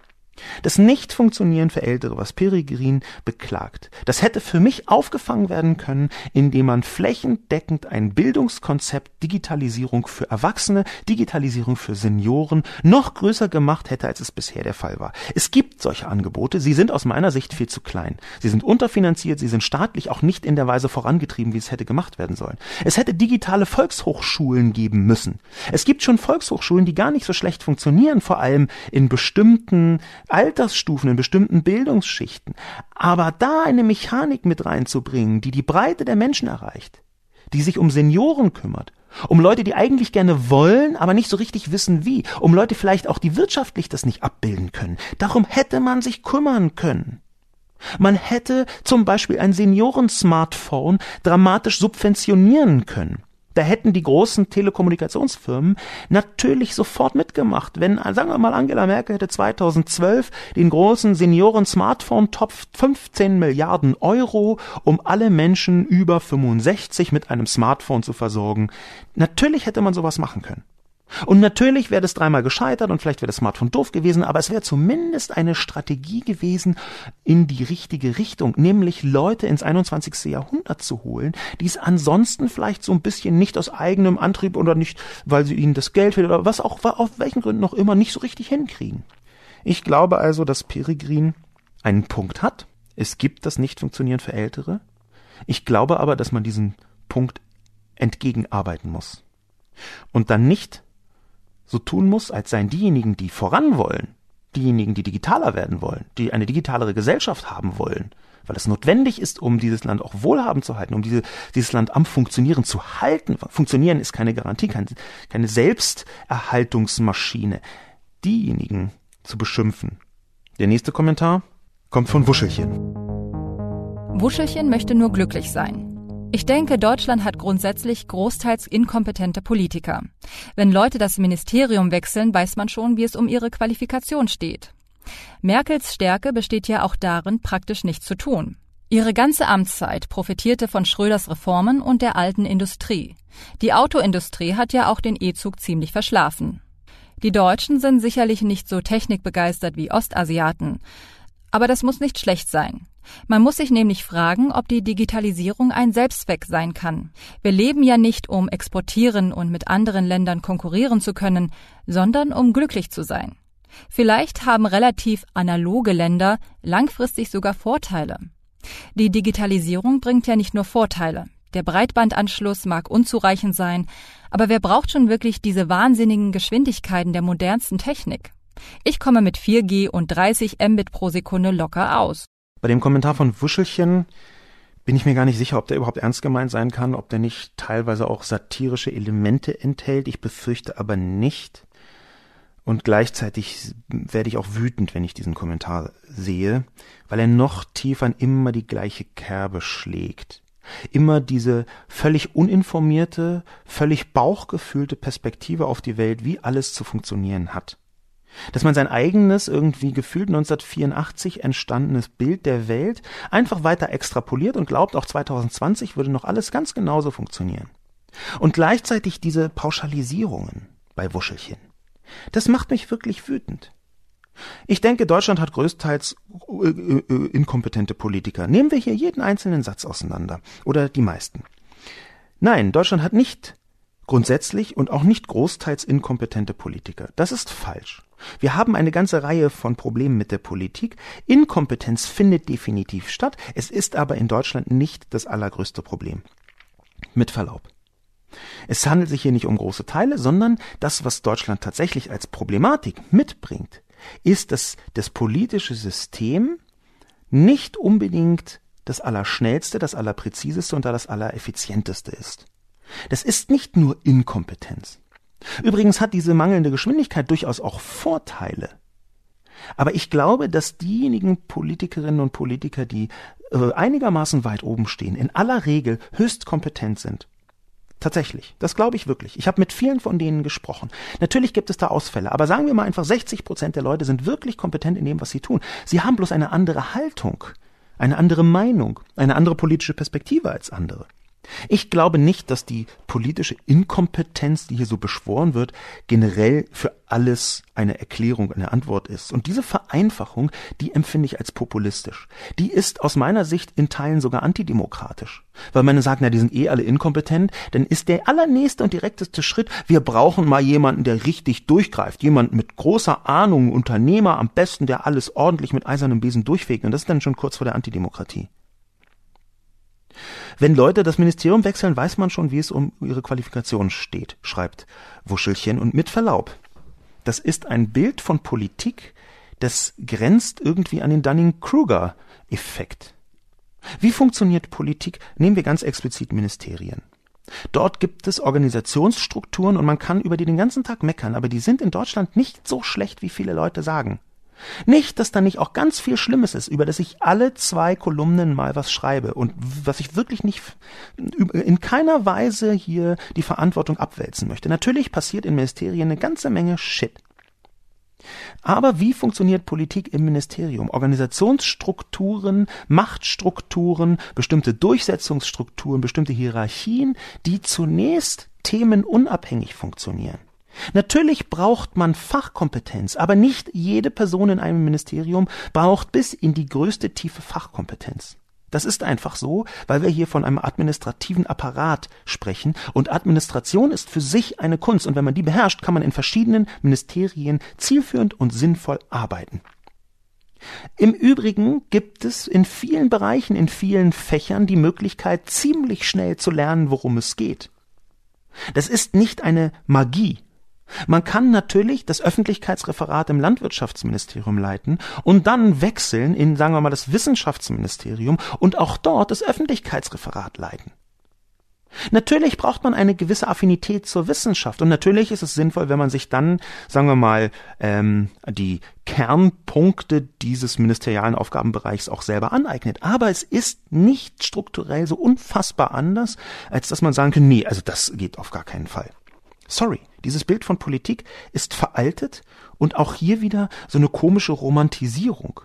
Das Nicht-Funktionieren für Ältere, was Peregrin beklagt, das hätte für mich aufgefangen werden können, indem man flächendeckend ein Bildungskonzept Digitalisierung für Erwachsene, Digitalisierung für Senioren noch größer gemacht hätte, als es bisher der Fall war. Es gibt solche Angebote, sie sind aus meiner Sicht viel zu klein. Sie sind unterfinanziert, sie sind staatlich auch nicht in der Weise vorangetrieben, wie es hätte gemacht werden sollen. Es hätte digitale Volkshochschulen geben müssen. Es gibt schon Volkshochschulen, die gar nicht so schlecht funktionieren, vor allem in bestimmten Altersstufen, in bestimmten Bildungsschichten. Aber da eine Mechanik mit reinzubringen, die die Breite der Menschen erreicht, die sich um Senioren kümmert, um Leute, die eigentlich gerne wollen, aber nicht so richtig wissen wie, um Leute vielleicht auch, die wirtschaftlich das nicht abbilden können. Darum hätte man sich kümmern können. Man hätte zum Beispiel ein Senioren-Smartphone dramatisch subventionieren können. Da hätten die großen Telekommunikationsfirmen natürlich sofort mitgemacht. Wenn, sagen wir mal, Angela Merkel hätte 2012 den großen Senioren-Smartphone-Topf 15 Milliarden Euro, um alle Menschen über 65 mit einem Smartphone zu versorgen. Natürlich hätte man sowas machen können. Und natürlich wäre das dreimal gescheitert und vielleicht wäre das Smartphone doof gewesen, aber es wäre zumindest eine Strategie gewesen in die richtige Richtung, nämlich Leute ins 21. Jahrhundert zu holen, die es ansonsten vielleicht so ein bisschen nicht aus eigenem Antrieb oder nicht, weil sie ihnen das Geld fehlt oder was auch, auf welchen Gründen noch immer nicht so richtig hinkriegen. Ich glaube also, dass Peregrin einen Punkt hat. Es gibt das Nicht-Funktionieren für Ältere. Ich glaube aber, dass man diesen Punkt entgegenarbeiten muss. Und dann nicht so tun muss, als seien diejenigen, die voran wollen, diejenigen, die digitaler werden wollen, die eine digitalere Gesellschaft haben wollen, weil es notwendig ist, um dieses Land auch wohlhabend zu halten, um diese, dieses Land am Funktionieren zu halten. Funktionieren ist keine Garantie, keine, keine Selbsterhaltungsmaschine. Diejenigen zu beschimpfen. Der nächste Kommentar kommt von Wuschelchen. Wuschelchen möchte nur glücklich sein. Ich denke, Deutschland hat grundsätzlich großteils inkompetente Politiker. Wenn Leute das Ministerium wechseln, weiß man schon, wie es um ihre Qualifikation steht. Merkels Stärke besteht ja auch darin, praktisch nichts zu tun. Ihre ganze Amtszeit profitierte von Schröders Reformen und der alten Industrie. Die Autoindustrie hat ja auch den E-Zug ziemlich verschlafen. Die Deutschen sind sicherlich nicht so technikbegeistert wie Ostasiaten, aber das muss nicht schlecht sein. Man muss sich nämlich fragen, ob die Digitalisierung ein Selbstzweck sein kann. Wir leben ja nicht, um exportieren und mit anderen Ländern konkurrieren zu können, sondern um glücklich zu sein. Vielleicht haben relativ analoge Länder langfristig sogar Vorteile. Die Digitalisierung bringt ja nicht nur Vorteile. Der Breitbandanschluss mag unzureichend sein, aber wer braucht schon wirklich diese wahnsinnigen Geschwindigkeiten der modernsten Technik? Ich komme mit 4G und 30 Mbit pro Sekunde locker aus. Bei dem Kommentar von Wuschelchen bin ich mir gar nicht sicher, ob der überhaupt ernst gemeint sein kann, ob der nicht teilweise auch satirische Elemente enthält. Ich befürchte aber nicht. Und gleichzeitig werde ich auch wütend, wenn ich diesen Kommentar sehe, weil er noch tiefer in immer die gleiche Kerbe schlägt. Immer diese völlig uninformierte, völlig bauchgefühlte Perspektive auf die Welt, wie alles zu funktionieren hat. Dass man sein eigenes, irgendwie gefühlt 1984 entstandenes Bild der Welt einfach weiter extrapoliert und glaubt, auch 2020 würde noch alles ganz genauso funktionieren. Und gleichzeitig diese Pauschalisierungen bei Wuschelchen. Das macht mich wirklich wütend. Ich denke, Deutschland hat größtenteils äh, äh, inkompetente Politiker. Nehmen wir hier jeden einzelnen Satz auseinander. Oder die meisten. Nein, Deutschland hat nicht grundsätzlich und auch nicht großteils inkompetente Politiker. Das ist falsch. Wir haben eine ganze Reihe von Problemen mit der Politik. Inkompetenz findet definitiv statt. Es ist aber in Deutschland nicht das allergrößte Problem. Mit Verlaub. Es handelt sich hier nicht um große Teile, sondern das, was Deutschland tatsächlich als Problematik mitbringt, ist, dass das politische System nicht unbedingt das Allerschnellste, das Allerpräziseste und das Allereffizienteste ist. Das ist nicht nur Inkompetenz. Übrigens hat diese mangelnde Geschwindigkeit durchaus auch Vorteile. Aber ich glaube, dass diejenigen Politikerinnen und Politiker, die äh, einigermaßen weit oben stehen, in aller Regel höchst kompetent sind. Tatsächlich, das glaube ich wirklich. Ich habe mit vielen von denen gesprochen. Natürlich gibt es da Ausfälle, aber sagen wir mal einfach 60 Prozent der Leute sind wirklich kompetent in dem, was sie tun. Sie haben bloß eine andere Haltung, eine andere Meinung, eine andere politische Perspektive als andere. Ich glaube nicht, dass die politische Inkompetenz, die hier so beschworen wird, generell für alles eine Erklärung, eine Antwort ist. Und diese Vereinfachung, die empfinde ich als populistisch. Die ist aus meiner Sicht in Teilen sogar antidemokratisch. Weil man sagt, na, die sind eh alle inkompetent, dann ist der allernächste und direkteste Schritt, wir brauchen mal jemanden, der richtig durchgreift. Jemand mit großer Ahnung, Unternehmer am besten, der alles ordentlich mit eisernem Besen durchfegt. Und das ist dann schon kurz vor der Antidemokratie. Wenn Leute das Ministerium wechseln, weiß man schon, wie es um ihre Qualifikation steht, schreibt Wuschelchen. Und mit Verlaub, das ist ein Bild von Politik, das grenzt irgendwie an den Dunning-Kruger-Effekt. Wie funktioniert Politik? Nehmen wir ganz explizit Ministerien. Dort gibt es Organisationsstrukturen und man kann über die den ganzen Tag meckern, aber die sind in Deutschland nicht so schlecht, wie viele Leute sagen. Nicht, dass da nicht auch ganz viel Schlimmes ist, über das ich alle zwei Kolumnen mal was schreibe und was ich wirklich nicht in keiner Weise hier die Verantwortung abwälzen möchte. Natürlich passiert in Ministerien eine ganze Menge Shit. Aber wie funktioniert Politik im Ministerium? Organisationsstrukturen, Machtstrukturen, bestimmte Durchsetzungsstrukturen, bestimmte Hierarchien, die zunächst themenunabhängig funktionieren. Natürlich braucht man Fachkompetenz, aber nicht jede Person in einem Ministerium braucht bis in die größte Tiefe Fachkompetenz. Das ist einfach so, weil wir hier von einem administrativen Apparat sprechen und Administration ist für sich eine Kunst und wenn man die beherrscht, kann man in verschiedenen Ministerien zielführend und sinnvoll arbeiten. Im Übrigen gibt es in vielen Bereichen, in vielen Fächern die Möglichkeit, ziemlich schnell zu lernen, worum es geht. Das ist nicht eine Magie, man kann natürlich das Öffentlichkeitsreferat im Landwirtschaftsministerium leiten und dann wechseln in, sagen wir mal, das Wissenschaftsministerium und auch dort das Öffentlichkeitsreferat leiten. Natürlich braucht man eine gewisse Affinität zur Wissenschaft und natürlich ist es sinnvoll, wenn man sich dann, sagen wir mal, ähm, die Kernpunkte dieses ministerialen Aufgabenbereichs auch selber aneignet. Aber es ist nicht strukturell so unfassbar anders, als dass man sagen kann, nee, also das geht auf gar keinen Fall. Sorry, dieses Bild von Politik ist veraltet und auch hier wieder so eine komische Romantisierung.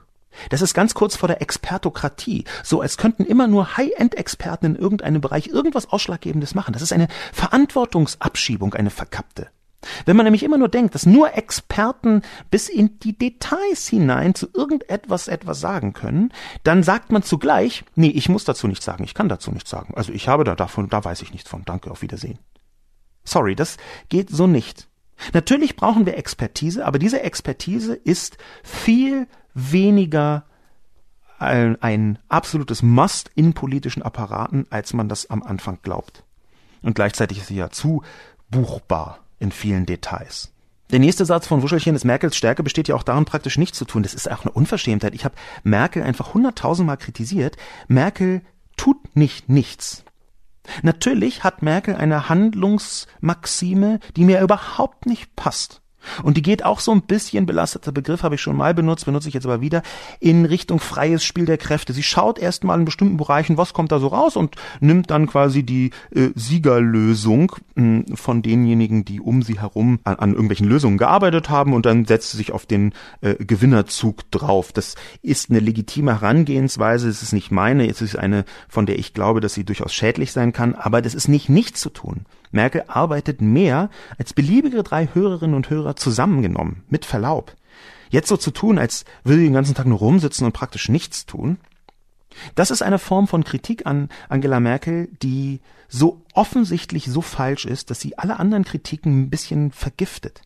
Das ist ganz kurz vor der Expertokratie, so als könnten immer nur High-End-Experten in irgendeinem Bereich irgendwas Ausschlaggebendes machen. Das ist eine Verantwortungsabschiebung, eine verkappte. Wenn man nämlich immer nur denkt, dass nur Experten bis in die Details hinein zu irgendetwas etwas sagen können, dann sagt man zugleich, nee, ich muss dazu nichts sagen, ich kann dazu nichts sagen. Also ich habe da davon, da weiß ich nichts von. Danke, auf Wiedersehen. Sorry, das geht so nicht. Natürlich brauchen wir Expertise, aber diese Expertise ist viel weniger ein, ein absolutes Must in politischen Apparaten, als man das am Anfang glaubt. Und gleichzeitig ist sie ja zu buchbar in vielen Details. Der nächste Satz von Wuschelchen ist, Merkels Stärke besteht ja auch darin, praktisch nichts zu tun. Das ist auch eine Unverschämtheit. Ich habe Merkel einfach hunderttausendmal kritisiert. Merkel tut nicht nichts. Natürlich hat Merkel eine Handlungsmaxime, die mir überhaupt nicht passt. Und die geht auch so ein bisschen, belasteter Begriff habe ich schon mal benutzt, benutze ich jetzt aber wieder, in Richtung freies Spiel der Kräfte. Sie schaut erstmal in bestimmten Bereichen, was kommt da so raus und nimmt dann quasi die äh, Siegerlösung mh, hm, von denjenigen, die um sie herum an, an, irgendwelchen Lösungen gearbeitet haben und dann setzt sie sich auf den äh, Gewinnerzug drauf. Das ist eine legitime Herangehensweise, es ist nicht meine, es ist eine, von der ich glaube, dass sie durchaus schädlich sein kann, aber das ist nicht nichts zu tun. Merkel arbeitet mehr als beliebige drei Hörerinnen und Hörer zusammengenommen, mit Verlaub. Jetzt so zu tun, als würde sie den ganzen Tag nur rumsitzen und praktisch nichts tun, das ist eine Form von Kritik an Angela Merkel, die so offensichtlich so falsch ist, dass sie alle anderen Kritiken ein bisschen vergiftet.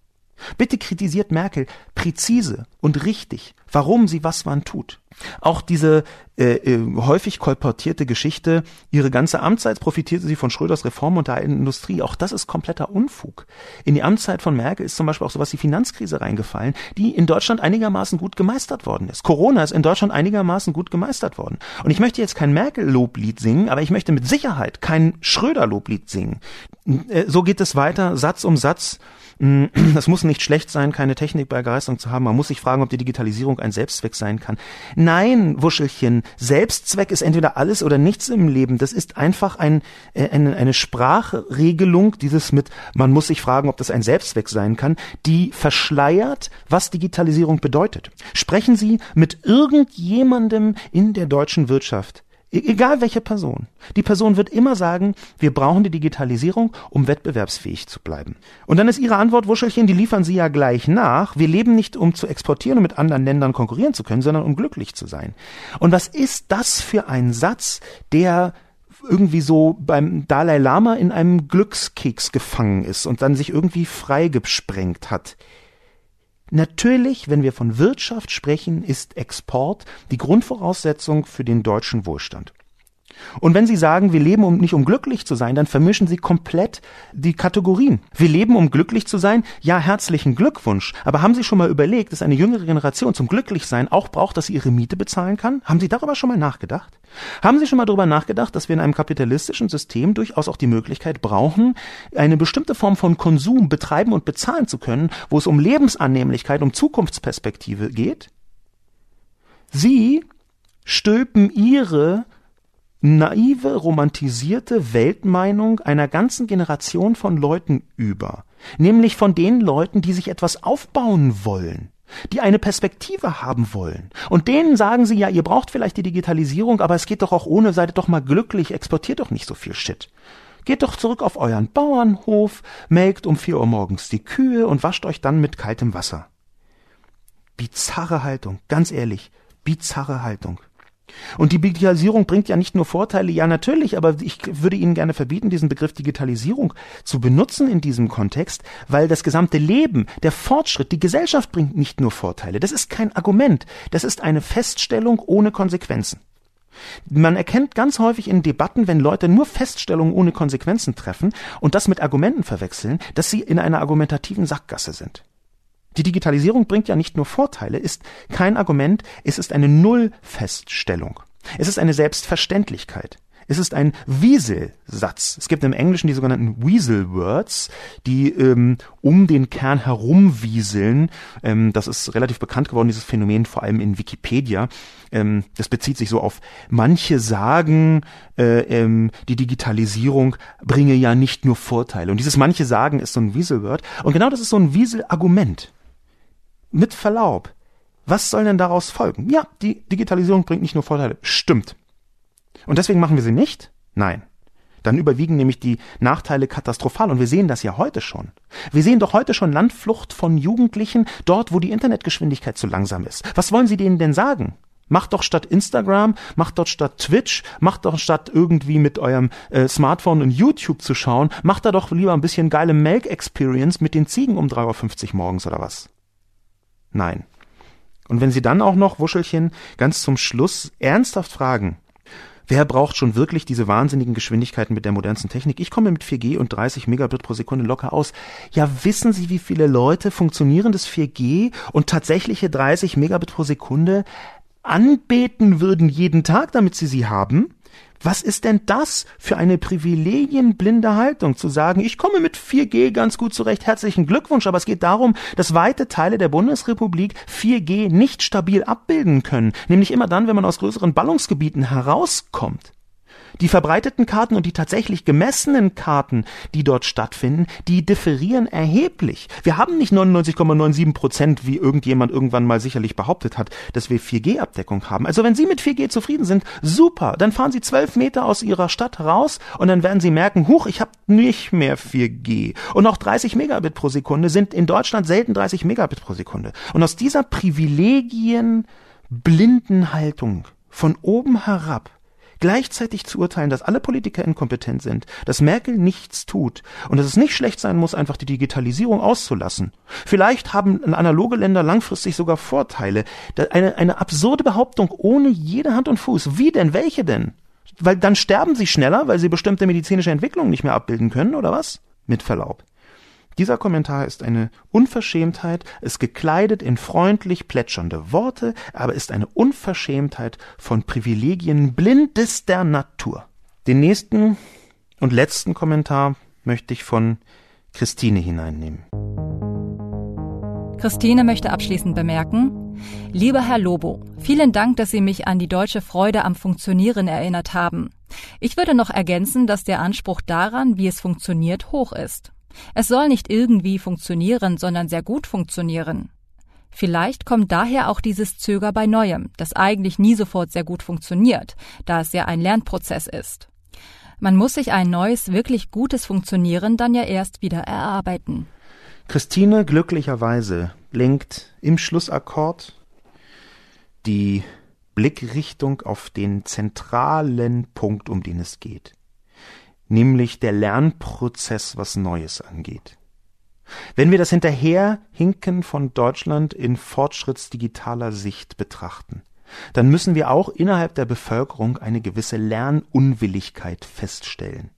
Bitte kritisiert Merkel präzise und richtig, warum sie was wann tut. Auch diese äh, äh, häufig kolportierte Geschichte, ihre ganze Amtszeit profitierte sie von Schröders Reform und der Industrie. Auch das ist kompletter Unfug. In die Amtszeit von Merkel ist zum Beispiel auch sowas wie Finanzkrise reingefallen, die in Deutschland einigermaßen gut gemeistert worden ist. Corona ist in Deutschland einigermaßen gut gemeistert worden. Und ich möchte jetzt kein Merkel-Loblied singen, aber ich möchte mit Sicherheit kein Schröder-Loblied singen. Äh, so geht es weiter, Satz um Satz. Mm, <clears throat> es muss nicht schlecht sein, keine Technikbegeisterung zu haben. Man muss sich fragen, ob die Digitalisierung ein Selbstzweck sein kann. Nein, Wuschelchen, Selbstzweck ist entweder alles oder nichts im Leben. Das ist einfach ein, äh, eine, eine Sprachregelung, dieses mit, man muss sich fragen, ob das ein Selbstzweck sein kann, die verschleiert, was Digitalisierung bedeutet. Sprechen Sie mit irgendjemandem in der deutschen Wirtschaft, egal welche Person. Die Person wird immer sagen, wir brauchen die Digitalisierung, um wettbewerbsfähig zu bleiben. Und dann ist Ihre Antwort, Wuschelchen, die liefern Sie ja gleich nach. Wir leben nicht, um zu exportieren und mit anderen Ländern konkurrieren zu können, sondern um glücklich zu sein. Und was ist das für ein Satz, der irgendwie so beim Dalai Lama in einem Glückskeks gefangen ist und dann sich irgendwie freigesprengt hat? Natürlich, wenn wir von Wirtschaft sprechen, ist Export die Grundvoraussetzung für den deutschen Wohlstand. Und wenn Sie sagen, wir leben um nicht um glücklich zu sein, dann vermischen Sie komplett die Kategorien. Wir leben um glücklich zu sein, ja, herzlichen Glückwunsch. Aber haben Sie schon mal überlegt, dass eine jüngere Generation zum Glücklichsein auch braucht, dass sie ihre Miete bezahlen kann? Haben Sie darüber schon mal nachgedacht? Haben Sie schon mal darüber nachgedacht, dass wir in einem kapitalistischen System durchaus auch die Möglichkeit brauchen, eine bestimmte Form von Konsum betreiben und bezahlen zu können, wo es um Lebensannehmlichkeit, um Zukunftsperspektive geht? Sie stülpen Ihre naive, romantisierte Weltmeinung einer ganzen Generation von Leuten über, nämlich von den Leuten, die sich etwas aufbauen wollen, die eine Perspektive haben wollen. Und denen sagen sie ja, ihr braucht vielleicht die Digitalisierung, aber es geht doch auch ohne, seid doch mal glücklich, exportiert doch nicht so viel Shit. Geht doch zurück auf euren Bauernhof, melkt um vier Uhr morgens die Kühe und wascht euch dann mit kaltem Wasser. Bizarre Haltung, ganz ehrlich, bizarre Haltung. Und die Digitalisierung bringt ja nicht nur Vorteile, ja natürlich, aber ich würde Ihnen gerne verbieten, diesen Begriff Digitalisierung zu benutzen in diesem Kontext, weil das gesamte Leben, der Fortschritt, die Gesellschaft bringt nicht nur Vorteile. Das ist kein Argument, das ist eine Feststellung ohne Konsequenzen. Man erkennt ganz häufig in Debatten, wenn Leute nur Feststellungen ohne Konsequenzen treffen und das mit Argumenten verwechseln, dass sie in einer argumentativen Sackgasse sind. Die Digitalisierung bringt ja nicht nur Vorteile, ist kein Argument, es ist eine Nullfeststellung. Es ist eine Selbstverständlichkeit. Es ist ein Wieselsatz. Es gibt im Englischen die sogenannten Weasel Words, die ähm, um den Kern herumwieseln. Ähm, das ist relativ bekannt geworden, dieses Phänomen, vor allem in Wikipedia. Ähm, das bezieht sich so auf manche sagen, äh, ähm, die Digitalisierung bringe ja nicht nur Vorteile. Und dieses manche sagen ist so ein Weasel Word. Und genau das ist so ein Wiesel-Argument mit Verlaub, was soll denn daraus folgen? Ja, die Digitalisierung bringt nicht nur Vorteile. Stimmt. Und deswegen machen wir sie nicht? Nein. Dann überwiegen nämlich die Nachteile katastrophal. Und wir sehen das ja heute schon. Wir sehen doch heute schon Landflucht von Jugendlichen dort, wo die Internetgeschwindigkeit zu langsam ist. Was wollen Sie denen denn sagen? Macht doch statt Instagram, macht dort statt Twitch, macht doch statt irgendwie mit eurem äh, Smartphone und YouTube zu schauen, macht da doch lieber ein bisschen geile Melk-Experience mit den Ziegen um 3.50 Uhr morgens oder was? Nein. Und wenn Sie dann auch noch, Wuschelchen, ganz zum Schluss ernsthaft fragen, Wer braucht schon wirklich diese wahnsinnigen Geschwindigkeiten mit der modernsten Technik? Ich komme mit 4G und 30 Megabit pro Sekunde locker aus. Ja, wissen Sie, wie viele Leute funktionierendes 4G und tatsächliche 30 Megabit pro Sekunde anbeten würden jeden Tag, damit sie sie haben? Was ist denn das für eine privilegienblinde Haltung, zu sagen, ich komme mit 4G ganz gut zurecht, herzlichen Glückwunsch, aber es geht darum, dass weite Teile der Bundesrepublik 4G nicht stabil abbilden können, nämlich immer dann, wenn man aus größeren Ballungsgebieten herauskommt. Die verbreiteten Karten und die tatsächlich gemessenen Karten, die dort stattfinden, die differieren erheblich. Wir haben nicht 99,97 Prozent, wie irgendjemand irgendwann mal sicherlich behauptet hat, dass wir 4G-Abdeckung haben. Also wenn Sie mit 4G zufrieden sind, super. Dann fahren Sie zwölf Meter aus Ihrer Stadt raus und dann werden Sie merken, huch, ich habe nicht mehr 4G. Und auch 30 Megabit pro Sekunde sind in Deutschland selten 30 Megabit pro Sekunde. Und aus dieser Privilegien blinden Haltung von oben herab gleichzeitig zu urteilen, dass alle Politiker inkompetent sind, dass Merkel nichts tut und dass es nicht schlecht sein muss, einfach die Digitalisierung auszulassen. Vielleicht haben analoge Länder langfristig sogar Vorteile. Eine, eine absurde Behauptung ohne jede Hand und Fuß. Wie denn? Welche denn? Weil dann sterben sie schneller, weil sie bestimmte medizinische Entwicklungen nicht mehr abbilden können, oder was? Mit Verlaub. Dieser Kommentar ist eine Unverschämtheit, ist gekleidet in freundlich plätschernde Worte, aber ist eine Unverschämtheit von Privilegien blindester Natur. Den nächsten und letzten Kommentar möchte ich von Christine hineinnehmen. Christine möchte abschließend bemerken, Lieber Herr Lobo, vielen Dank, dass Sie mich an die deutsche Freude am Funktionieren erinnert haben. Ich würde noch ergänzen, dass der Anspruch daran, wie es funktioniert, hoch ist. Es soll nicht irgendwie funktionieren, sondern sehr gut funktionieren. Vielleicht kommt daher auch dieses Zöger bei Neuem, das eigentlich nie sofort sehr gut funktioniert, da es ja ein Lernprozess ist. Man muss sich ein neues, wirklich gutes Funktionieren dann ja erst wieder erarbeiten. Christine glücklicherweise lenkt im Schlussakkord die Blickrichtung auf den zentralen Punkt, um den es geht nämlich der Lernprozess, was Neues angeht. Wenn wir das Hinterherhinken von Deutschland in fortschrittsdigitaler Sicht betrachten, dann müssen wir auch innerhalb der Bevölkerung eine gewisse Lernunwilligkeit feststellen.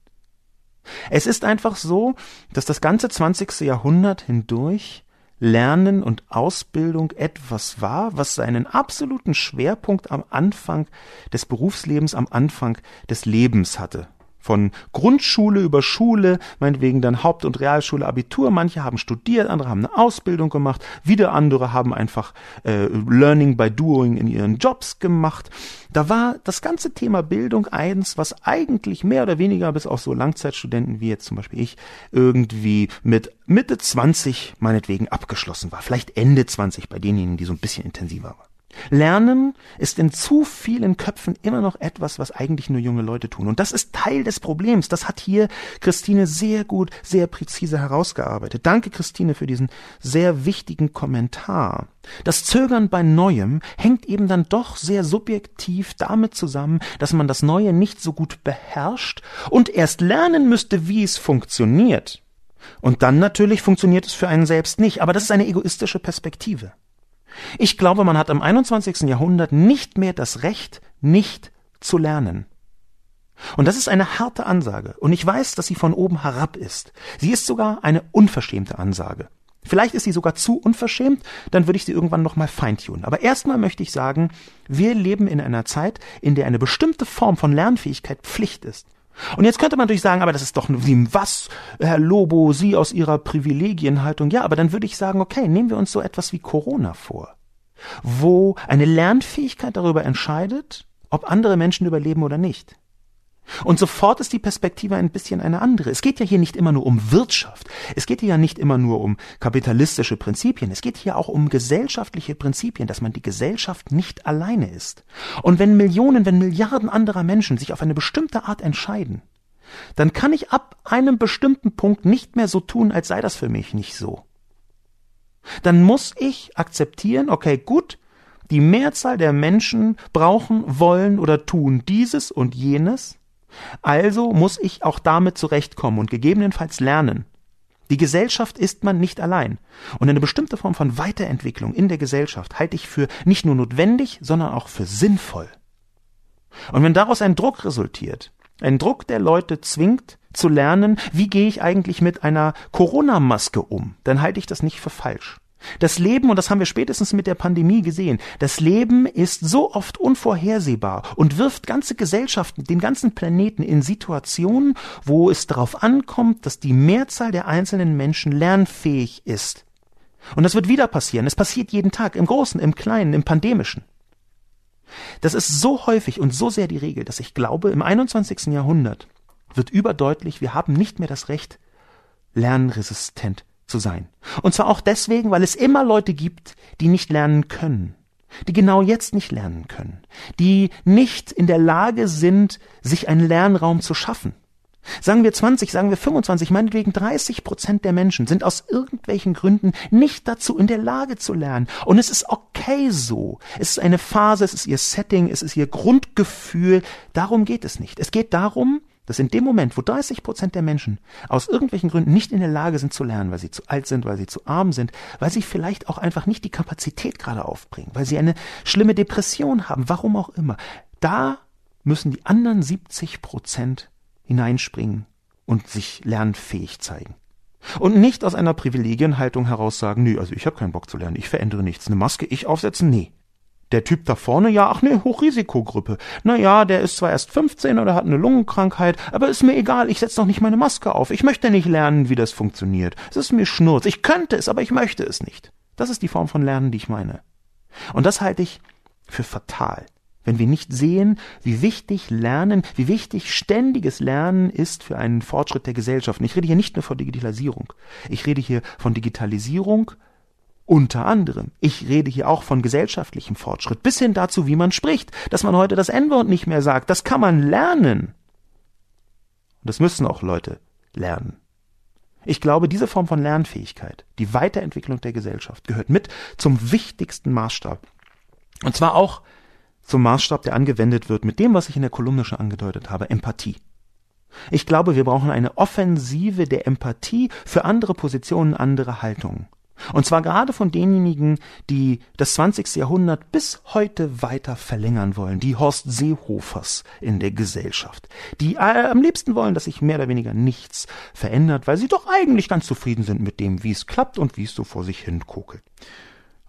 Es ist einfach so, dass das ganze 20. Jahrhundert hindurch Lernen und Ausbildung etwas war, was seinen absoluten Schwerpunkt am Anfang des Berufslebens, am Anfang des Lebens hatte. Von Grundschule über Schule, meinetwegen dann Haupt- und Realschule, Abitur. Manche haben studiert, andere haben eine Ausbildung gemacht, wieder andere haben einfach äh, Learning by Doing in ihren Jobs gemacht. Da war das ganze Thema Bildung eins, was eigentlich mehr oder weniger bis auf so Langzeitstudenten wie jetzt zum Beispiel ich irgendwie mit Mitte 20 meinetwegen abgeschlossen war. Vielleicht Ende 20 bei denjenigen, die so ein bisschen intensiver waren. Lernen ist in zu vielen Köpfen immer noch etwas, was eigentlich nur junge Leute tun. Und das ist Teil des Problems. Das hat hier Christine sehr gut, sehr präzise herausgearbeitet. Danke, Christine, für diesen sehr wichtigen Kommentar. Das Zögern bei Neuem hängt eben dann doch sehr subjektiv damit zusammen, dass man das Neue nicht so gut beherrscht und erst lernen müsste, wie es funktioniert. Und dann natürlich funktioniert es für einen selbst nicht. Aber das ist eine egoistische Perspektive. Ich glaube, man hat im 21. Jahrhundert nicht mehr das Recht, nicht zu lernen. Und das ist eine harte Ansage. Und ich weiß, dass sie von oben herab ist. Sie ist sogar eine unverschämte Ansage. Vielleicht ist sie sogar zu unverschämt, dann würde ich sie irgendwann nochmal feintunen. Aber erstmal möchte ich sagen, wir leben in einer Zeit, in der eine bestimmte Form von Lernfähigkeit Pflicht ist. Und jetzt könnte man natürlich sagen, aber das ist doch was, Herr Lobo, Sie aus Ihrer Privilegienhaltung. Ja, aber dann würde ich sagen, okay, nehmen wir uns so etwas wie Corona vor, wo eine Lernfähigkeit darüber entscheidet, ob andere Menschen überleben oder nicht. Und sofort ist die Perspektive ein bisschen eine andere. Es geht ja hier nicht immer nur um Wirtschaft. Es geht hier ja nicht immer nur um kapitalistische Prinzipien. Es geht hier auch um gesellschaftliche Prinzipien, dass man die Gesellschaft nicht alleine ist. Und wenn Millionen, wenn Milliarden anderer Menschen sich auf eine bestimmte Art entscheiden, dann kann ich ab einem bestimmten Punkt nicht mehr so tun, als sei das für mich nicht so. Dann muss ich akzeptieren, okay, gut, die Mehrzahl der Menschen brauchen, wollen oder tun dieses und jenes, also muss ich auch damit zurechtkommen und gegebenenfalls lernen. Die Gesellschaft ist man nicht allein. Und eine bestimmte Form von Weiterentwicklung in der Gesellschaft halte ich für nicht nur notwendig, sondern auch für sinnvoll. Und wenn daraus ein Druck resultiert, ein Druck, der Leute zwingt, zu lernen, wie gehe ich eigentlich mit einer Corona-Maske um, dann halte ich das nicht für falsch. Das Leben, und das haben wir spätestens mit der Pandemie gesehen, das Leben ist so oft unvorhersehbar und wirft ganze Gesellschaften, den ganzen Planeten in Situationen, wo es darauf ankommt, dass die Mehrzahl der einzelnen Menschen lernfähig ist. Und das wird wieder passieren. Es passiert jeden Tag, im Großen, im Kleinen, im Pandemischen. Das ist so häufig und so sehr die Regel, dass ich glaube, im 21. Jahrhundert wird überdeutlich, wir haben nicht mehr das Recht, lernresistent zu sein. Und zwar auch deswegen, weil es immer Leute gibt, die nicht lernen können, die genau jetzt nicht lernen können, die nicht in der Lage sind, sich einen Lernraum zu schaffen. Sagen wir 20, sagen wir 25, meinetwegen 30 Prozent der Menschen sind aus irgendwelchen Gründen nicht dazu in der Lage zu lernen. Und es ist okay so. Es ist eine Phase, es ist ihr Setting, es ist ihr Grundgefühl. Darum geht es nicht. Es geht darum, dass in dem Moment, wo 30 Prozent der Menschen aus irgendwelchen Gründen nicht in der Lage sind zu lernen, weil sie zu alt sind, weil sie zu arm sind, weil sie vielleicht auch einfach nicht die Kapazität gerade aufbringen, weil sie eine schlimme Depression haben, warum auch immer, da müssen die anderen 70 Prozent hineinspringen und sich lernfähig zeigen. Und nicht aus einer Privilegienhaltung heraus sagen, nee, also ich habe keinen Bock zu lernen, ich verändere nichts. Eine Maske ich aufsetzen? Nee. Der Typ da vorne, ja, ach ne, Hochrisikogruppe. Na ja, der ist zwar erst 15 oder hat eine Lungenkrankheit, aber ist mir egal, ich setz doch nicht meine Maske auf. Ich möchte nicht lernen, wie das funktioniert. Es ist mir Schnurz. Ich könnte es, aber ich möchte es nicht. Das ist die Form von Lernen, die ich meine. Und das halte ich für fatal. Wenn wir nicht sehen, wie wichtig Lernen, wie wichtig ständiges Lernen ist für einen Fortschritt der Gesellschaft. Und ich rede hier nicht nur von Digitalisierung. Ich rede hier von Digitalisierung, unter anderem. Ich rede hier auch von gesellschaftlichem Fortschritt, bis hin dazu, wie man spricht, dass man heute das N-Wort nicht mehr sagt. Das kann man lernen. Und das müssen auch Leute lernen. Ich glaube, diese Form von Lernfähigkeit, die Weiterentwicklung der Gesellschaft, gehört mit zum wichtigsten Maßstab. Und zwar auch zum Maßstab, der angewendet wird mit dem, was ich in der Kolumne schon angedeutet habe, Empathie. Ich glaube, wir brauchen eine Offensive der Empathie für andere Positionen, andere Haltungen. Und zwar gerade von denjenigen, die das 20. Jahrhundert bis heute weiter verlängern wollen, die Horst Seehofers in der Gesellschaft, die äh, am liebsten wollen, dass sich mehr oder weniger nichts verändert, weil sie doch eigentlich ganz zufrieden sind mit dem, wie es klappt und wie es so vor sich hin kokelt.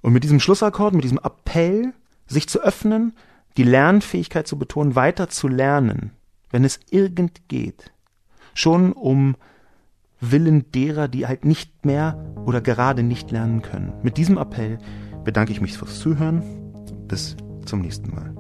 Und mit diesem Schlussakkord, mit diesem Appell, sich zu öffnen, die Lernfähigkeit zu betonen, weiter zu lernen, wenn es irgend geht, schon um Willen derer, die halt nicht mehr oder gerade nicht lernen können. Mit diesem Appell bedanke ich mich fürs Zuhören. Bis zum nächsten Mal.